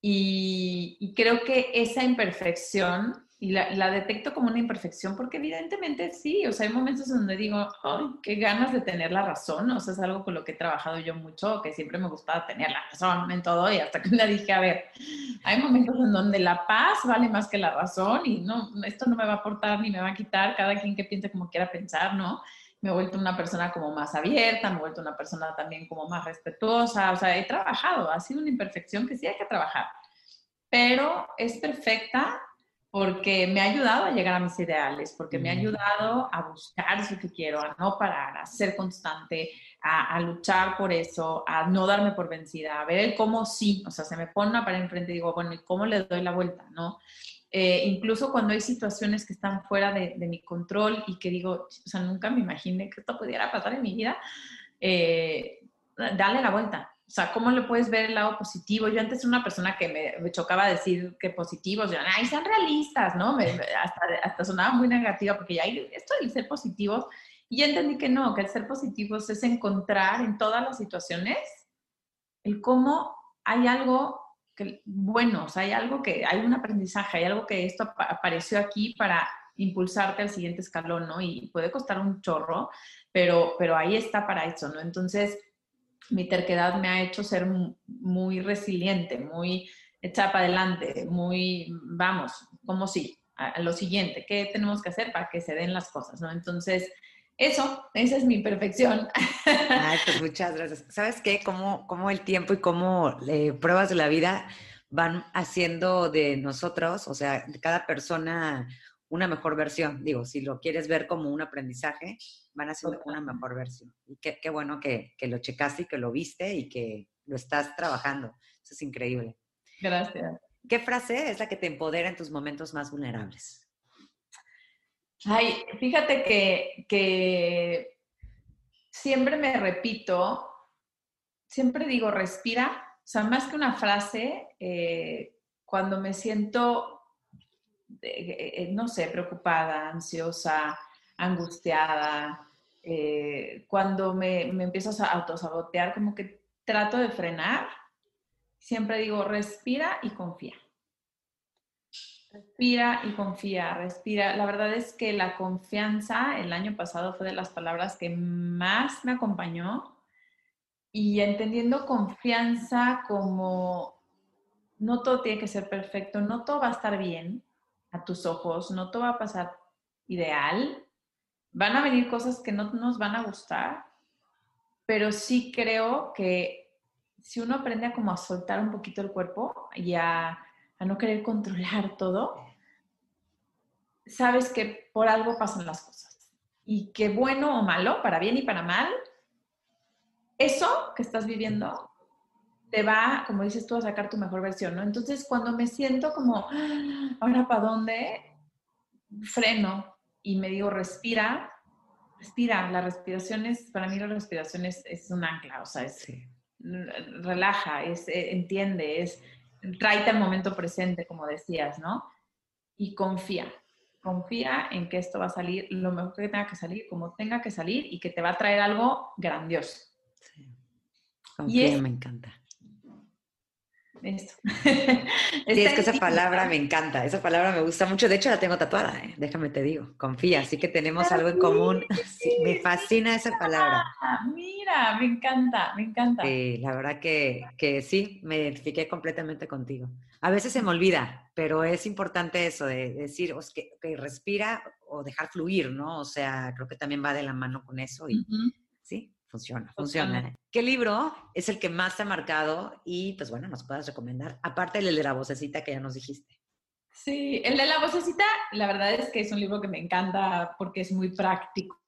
Y, creo que esa imperfección, y la, detecto como una imperfección, porque evidentemente sí, o sea, hay momentos donde digo, ay, qué ganas de tener la razón, o sea, es algo con lo que he trabajado yo mucho, que siempre me gustaba tener la razón en todo, y hasta [LAUGHS] que le dije, a ver, hay momentos en donde la paz vale más que la razón, y no, esto no me va a aportar ni me va a quitar, cada quien que piense como quiera pensar, ¿no? me he vuelto una persona como más abierta, me he vuelto una persona también como más respetuosa, o sea, he trabajado, ha sido una imperfección que sí hay que trabajar, pero es perfecta porque me ha ayudado a llegar a mis ideales, porque me ha ayudado a buscar eso que quiero, a no parar, a ser constante, a, a, luchar por eso, a no darme por vencida, a ver el cómo sí, o sea, se me pone una pared enfrente y digo, bueno, ¿y cómo le doy la vuelta? ¿No? Eh, incluso cuando hay situaciones que están fuera de, mi control y que digo, o sea, nunca me imaginé que esto pudiera pasar en mi vida, eh, dale la vuelta. O sea, ¿cómo le puedes ver el lado positivo? Yo antes era una persona que me, chocaba decir que positivos, yo, ay, sean realistas, ¿no? hasta, hasta, sonaba muy negativa porque ya esto del ser positivos. Y ya entendí que no, que el ser positivos es encontrar en todas las situaciones el cómo hay algo bueno, o sea, hay algo que, hay un aprendizaje, hay algo que esto apareció aquí para impulsarte al siguiente escalón, ¿no? Y puede costar un chorro, pero, pero ahí está para eso, ¿no? Entonces, mi terquedad me ha hecho ser muy resiliente, muy hecha para adelante, muy, vamos, como si, a, lo siguiente, ¿qué tenemos que hacer para que se den las cosas, ¿no? Entonces, eso, esa es mi perfección. [LAUGHS] Ay, pues muchas gracias. ¿Sabes qué? Cómo, cómo el tiempo y cómo eh, pruebas de la vida van haciendo de nosotros, o sea, de cada persona, una mejor versión. Digo, si lo quieres ver como un aprendizaje, van haciendo una mejor versión. Y qué, qué bueno que, que, lo checaste y que lo viste y que lo estás trabajando. Eso es increíble. Gracias. ¿Qué frase es la que te empodera en tus momentos más vulnerables? Ay, fíjate que, siempre me repito, siempre digo, respira. O sea, más que una frase, eh, cuando me siento, eh, eh, no sé, preocupada, ansiosa, angustiada, cuando me, me empiezo a autosabotear, como que trato de frenar, siempre digo, respira y confía. Respira y confía, respira. La verdad es que la confianza el año pasado fue de las palabras que más me acompañó y entendiendo confianza como no todo tiene que ser perfecto, no todo va a estar bien a tus ojos, no todo va a pasar ideal, van a venir cosas que no nos van a gustar, pero sí creo que si uno aprende a como a soltar un poquito el cuerpo y a a no querer [LAUGHS] controlar todo, sabes que por algo pasan las cosas. Y que bueno o malo, para bien y para mal, eso que estás viviendo te va, como dices tú, a sacar tu mejor versión, ¿no? Entonces, cuando me siento como, ah, ahora para dónde, freno y me digo, respira, respira. La respiración es, para mí la respiración es, un ancla, o sea, es, relaja, es, eh, entiende, es tráete al momento presente, como decías, ¿no? Y confía, confía en que esto va a salir lo mejor que tenga que salir, como tenga que salir y que te va a traer algo grandioso. Sí. Confía, me encanta. Eso. [LAUGHS] Sí, es que esa palabra me encanta, esa palabra me gusta mucho. De hecho, la tengo tatuada, ¿eh? déjame te digo, confía, así que tenemos algo en común. [LAUGHS] me fascina esa palabra. Mira, me encanta, me encanta. Sí, la verdad que, que sí, me identifiqué completamente contigo. A veces se me olvida, pero es importante eso de, decir que, respira o dejar fluir, ¿no? O sea, creo que también va de la mano con eso y sí, funciona, funciona. ¿Qué libro es el que más te ha marcado y, pues bueno, nos puedas recomendar? Aparte del de la vocecita que ya nos dijiste. Sí, el de la vocecita, la verdad es que es un libro que me encanta porque es muy práctico,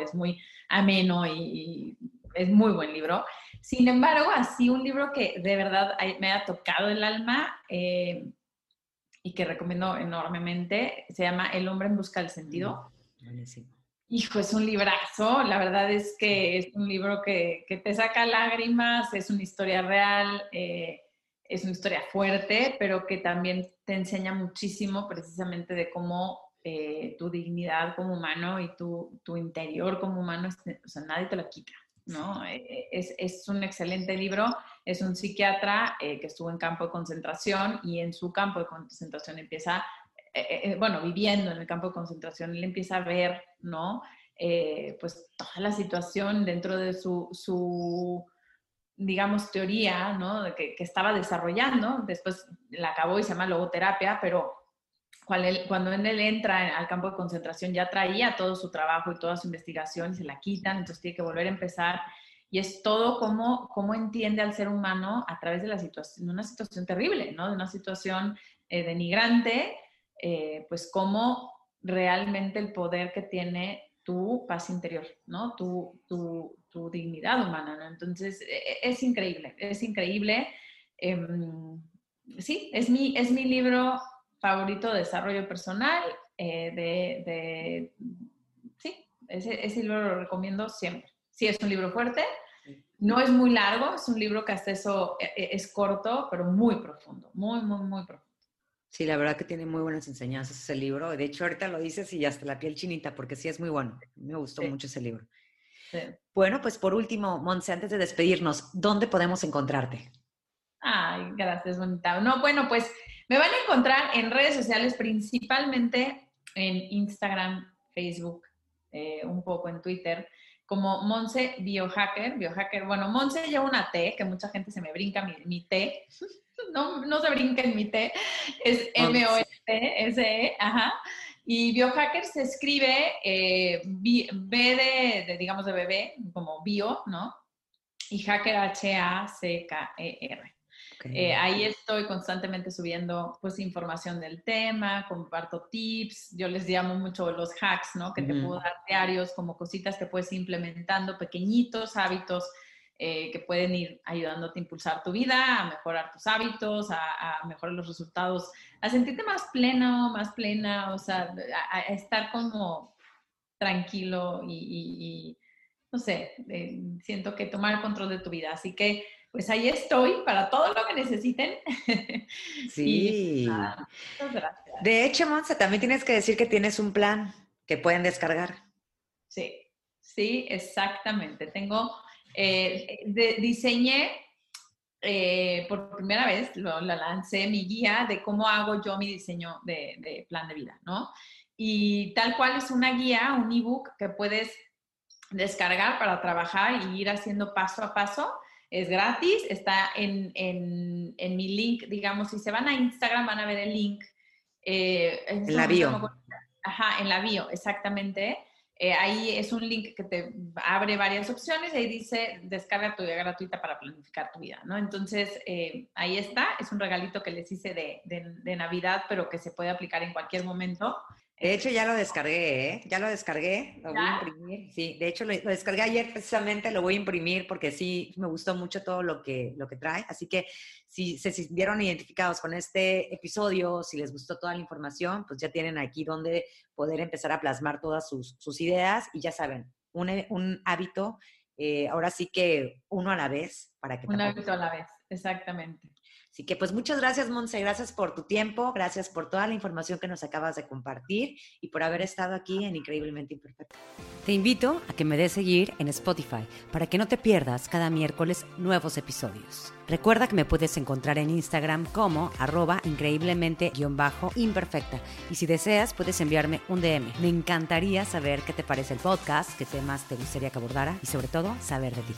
es muy ameno y es muy buen libro. Sin embargo, así un libro que de verdad me ha tocado el alma eh, y que recomiendo enormemente, se llama El hombre en busca del sentido. Mm, Hijo, es un librazo. La verdad es que es un libro que, te saca lágrimas, es una historia real, eh, es una historia fuerte, pero que también te enseña muchísimo precisamente de cómo eh, tu dignidad como humano y tu, tu interior como humano, o sea, nadie te lo quita. ¿no? Eh, es, es, un excelente libro, es un psiquiatra eh, que estuvo en campo de concentración y en su campo de concentración empieza, bueno, viviendo en el campo de concentración, él empieza a ver, ¿no? pues toda la situación dentro de su, su digamos, teoría, ¿no? Que, que, estaba desarrollando, después la acabó y se llama logoterapia, pero cuando él, él entra al campo de concentración ya traía todo su trabajo y toda su investigación y se la quitan, entonces tiene que volver a empezar. Y es todo como, cómo entiende al ser humano a través de la situación, una situación terrible, ¿no? De una situación eh, denigrante, eh, pues cómo realmente el poder que tiene tu paz interior, ¿no? Tu, tu, tu dignidad humana, ¿no? Entonces, e, e, es increíble, es increíble. Em, sí, es mi, es mi libro favorito de desarrollo personal, eh, de, sí, ese, libro lo recomiendo siempre. Sí, es un libro fuerte, no es muy largo, es un libro que hasta eso eh, es corto, pero muy profundo, muy, muy, muy profundo. Sí, la verdad que tiene muy buenas enseñanzas ese libro. De hecho, ahorita lo dices y hasta la piel chinita, porque sí es muy bueno. Me gustó mucho ese libro. Bueno, pues por último, Monse, antes de despedirnos, ¿dónde podemos encontrarte? Ay, gracias, bonita. No, bueno, pues me van a encontrar en redes sociales, principalmente en Instagram, Facebook, eh, un poco en Twitter, como Monse Biohacker. Biohacker, bueno, Monse lleva una T, que mucha gente se me brinca mi, mi T. No, no se brinca mi T, es M-O-N-T-S-E, ajá. Y biohacker se escribe eh, B, de, digamos, de bebé, como bio, ¿no? Y hacker H-A-C-K-E-R. Eh, ahí estoy constantemente subiendo pues información del tema, comparto tips, yo les llamo mucho los hacks, ¿no? Que te puedo dar diarios como cositas que puedes ir implementando, pequeñitos hábitos eh, que pueden ir ayudándote a impulsar tu vida, a mejorar tus hábitos, a, mejorar los resultados, a sentirte más pleno, más plena, o sea, a, estar como tranquilo y, no sé, eh, siento que tomar el control de tu vida. Así que pues ahí estoy para todo lo que necesiten. [LAUGHS] Sí. muchas gracias. De hecho, Monza, también tienes que decir que tienes un plan que pueden descargar. Sí, sí, exactamente. Tengo, eh, diseñé eh, por primera vez, lo, la lancé mi guía de cómo hago yo mi diseño de, de plan de vida, ¿no? Y tal cual es una guía, un ebook que puedes descargar para trabajar y ir haciendo paso a paso es gratis, está en, mi link, digamos, si se van a Instagram van a ver el link. Eh, en la bio. Ajá, en la bio, exactamente. Eh, ahí es un link que te abre varias opciones y ahí dice descarga tu vida gratuita para planificar tu vida, ¿no? Entonces, eh, ahí está, es un regalito que les hice de, de, Navidad, pero que se puede aplicar en cualquier momento. De hecho, ya lo descargué, ¿eh? Ya lo descargué, lo voy a imprimir. Sí, de hecho, lo, descargué ayer precisamente, lo voy a imprimir porque sí, me gustó mucho todo lo que, lo que trae. Así que si se sintieron identificados con este episodio, si les gustó toda la información, pues ya tienen aquí donde poder empezar a plasmar todas sus, sus ideas y ya saben, un, un hábito, eh, ahora sí que uno a la vez, para que... Un hábito a la vez, exactamente. Así que pues muchas gracias, Monse, gracias por tu tiempo, gracias por toda la información que nos acabas de compartir y por haber estado aquí en Increíblemente Imperfecto. Te invito a que me des seguir en Spotify para que no te pierdas cada miércoles nuevos episodios. Recuerda que me puedes encontrar en Instagram como arroba increíblemente-imperfecta y si deseas puedes enviarme un DM. Me encantaría saber qué te parece el podcast, qué temas te gustaría que abordara y sobre todo saber de ti.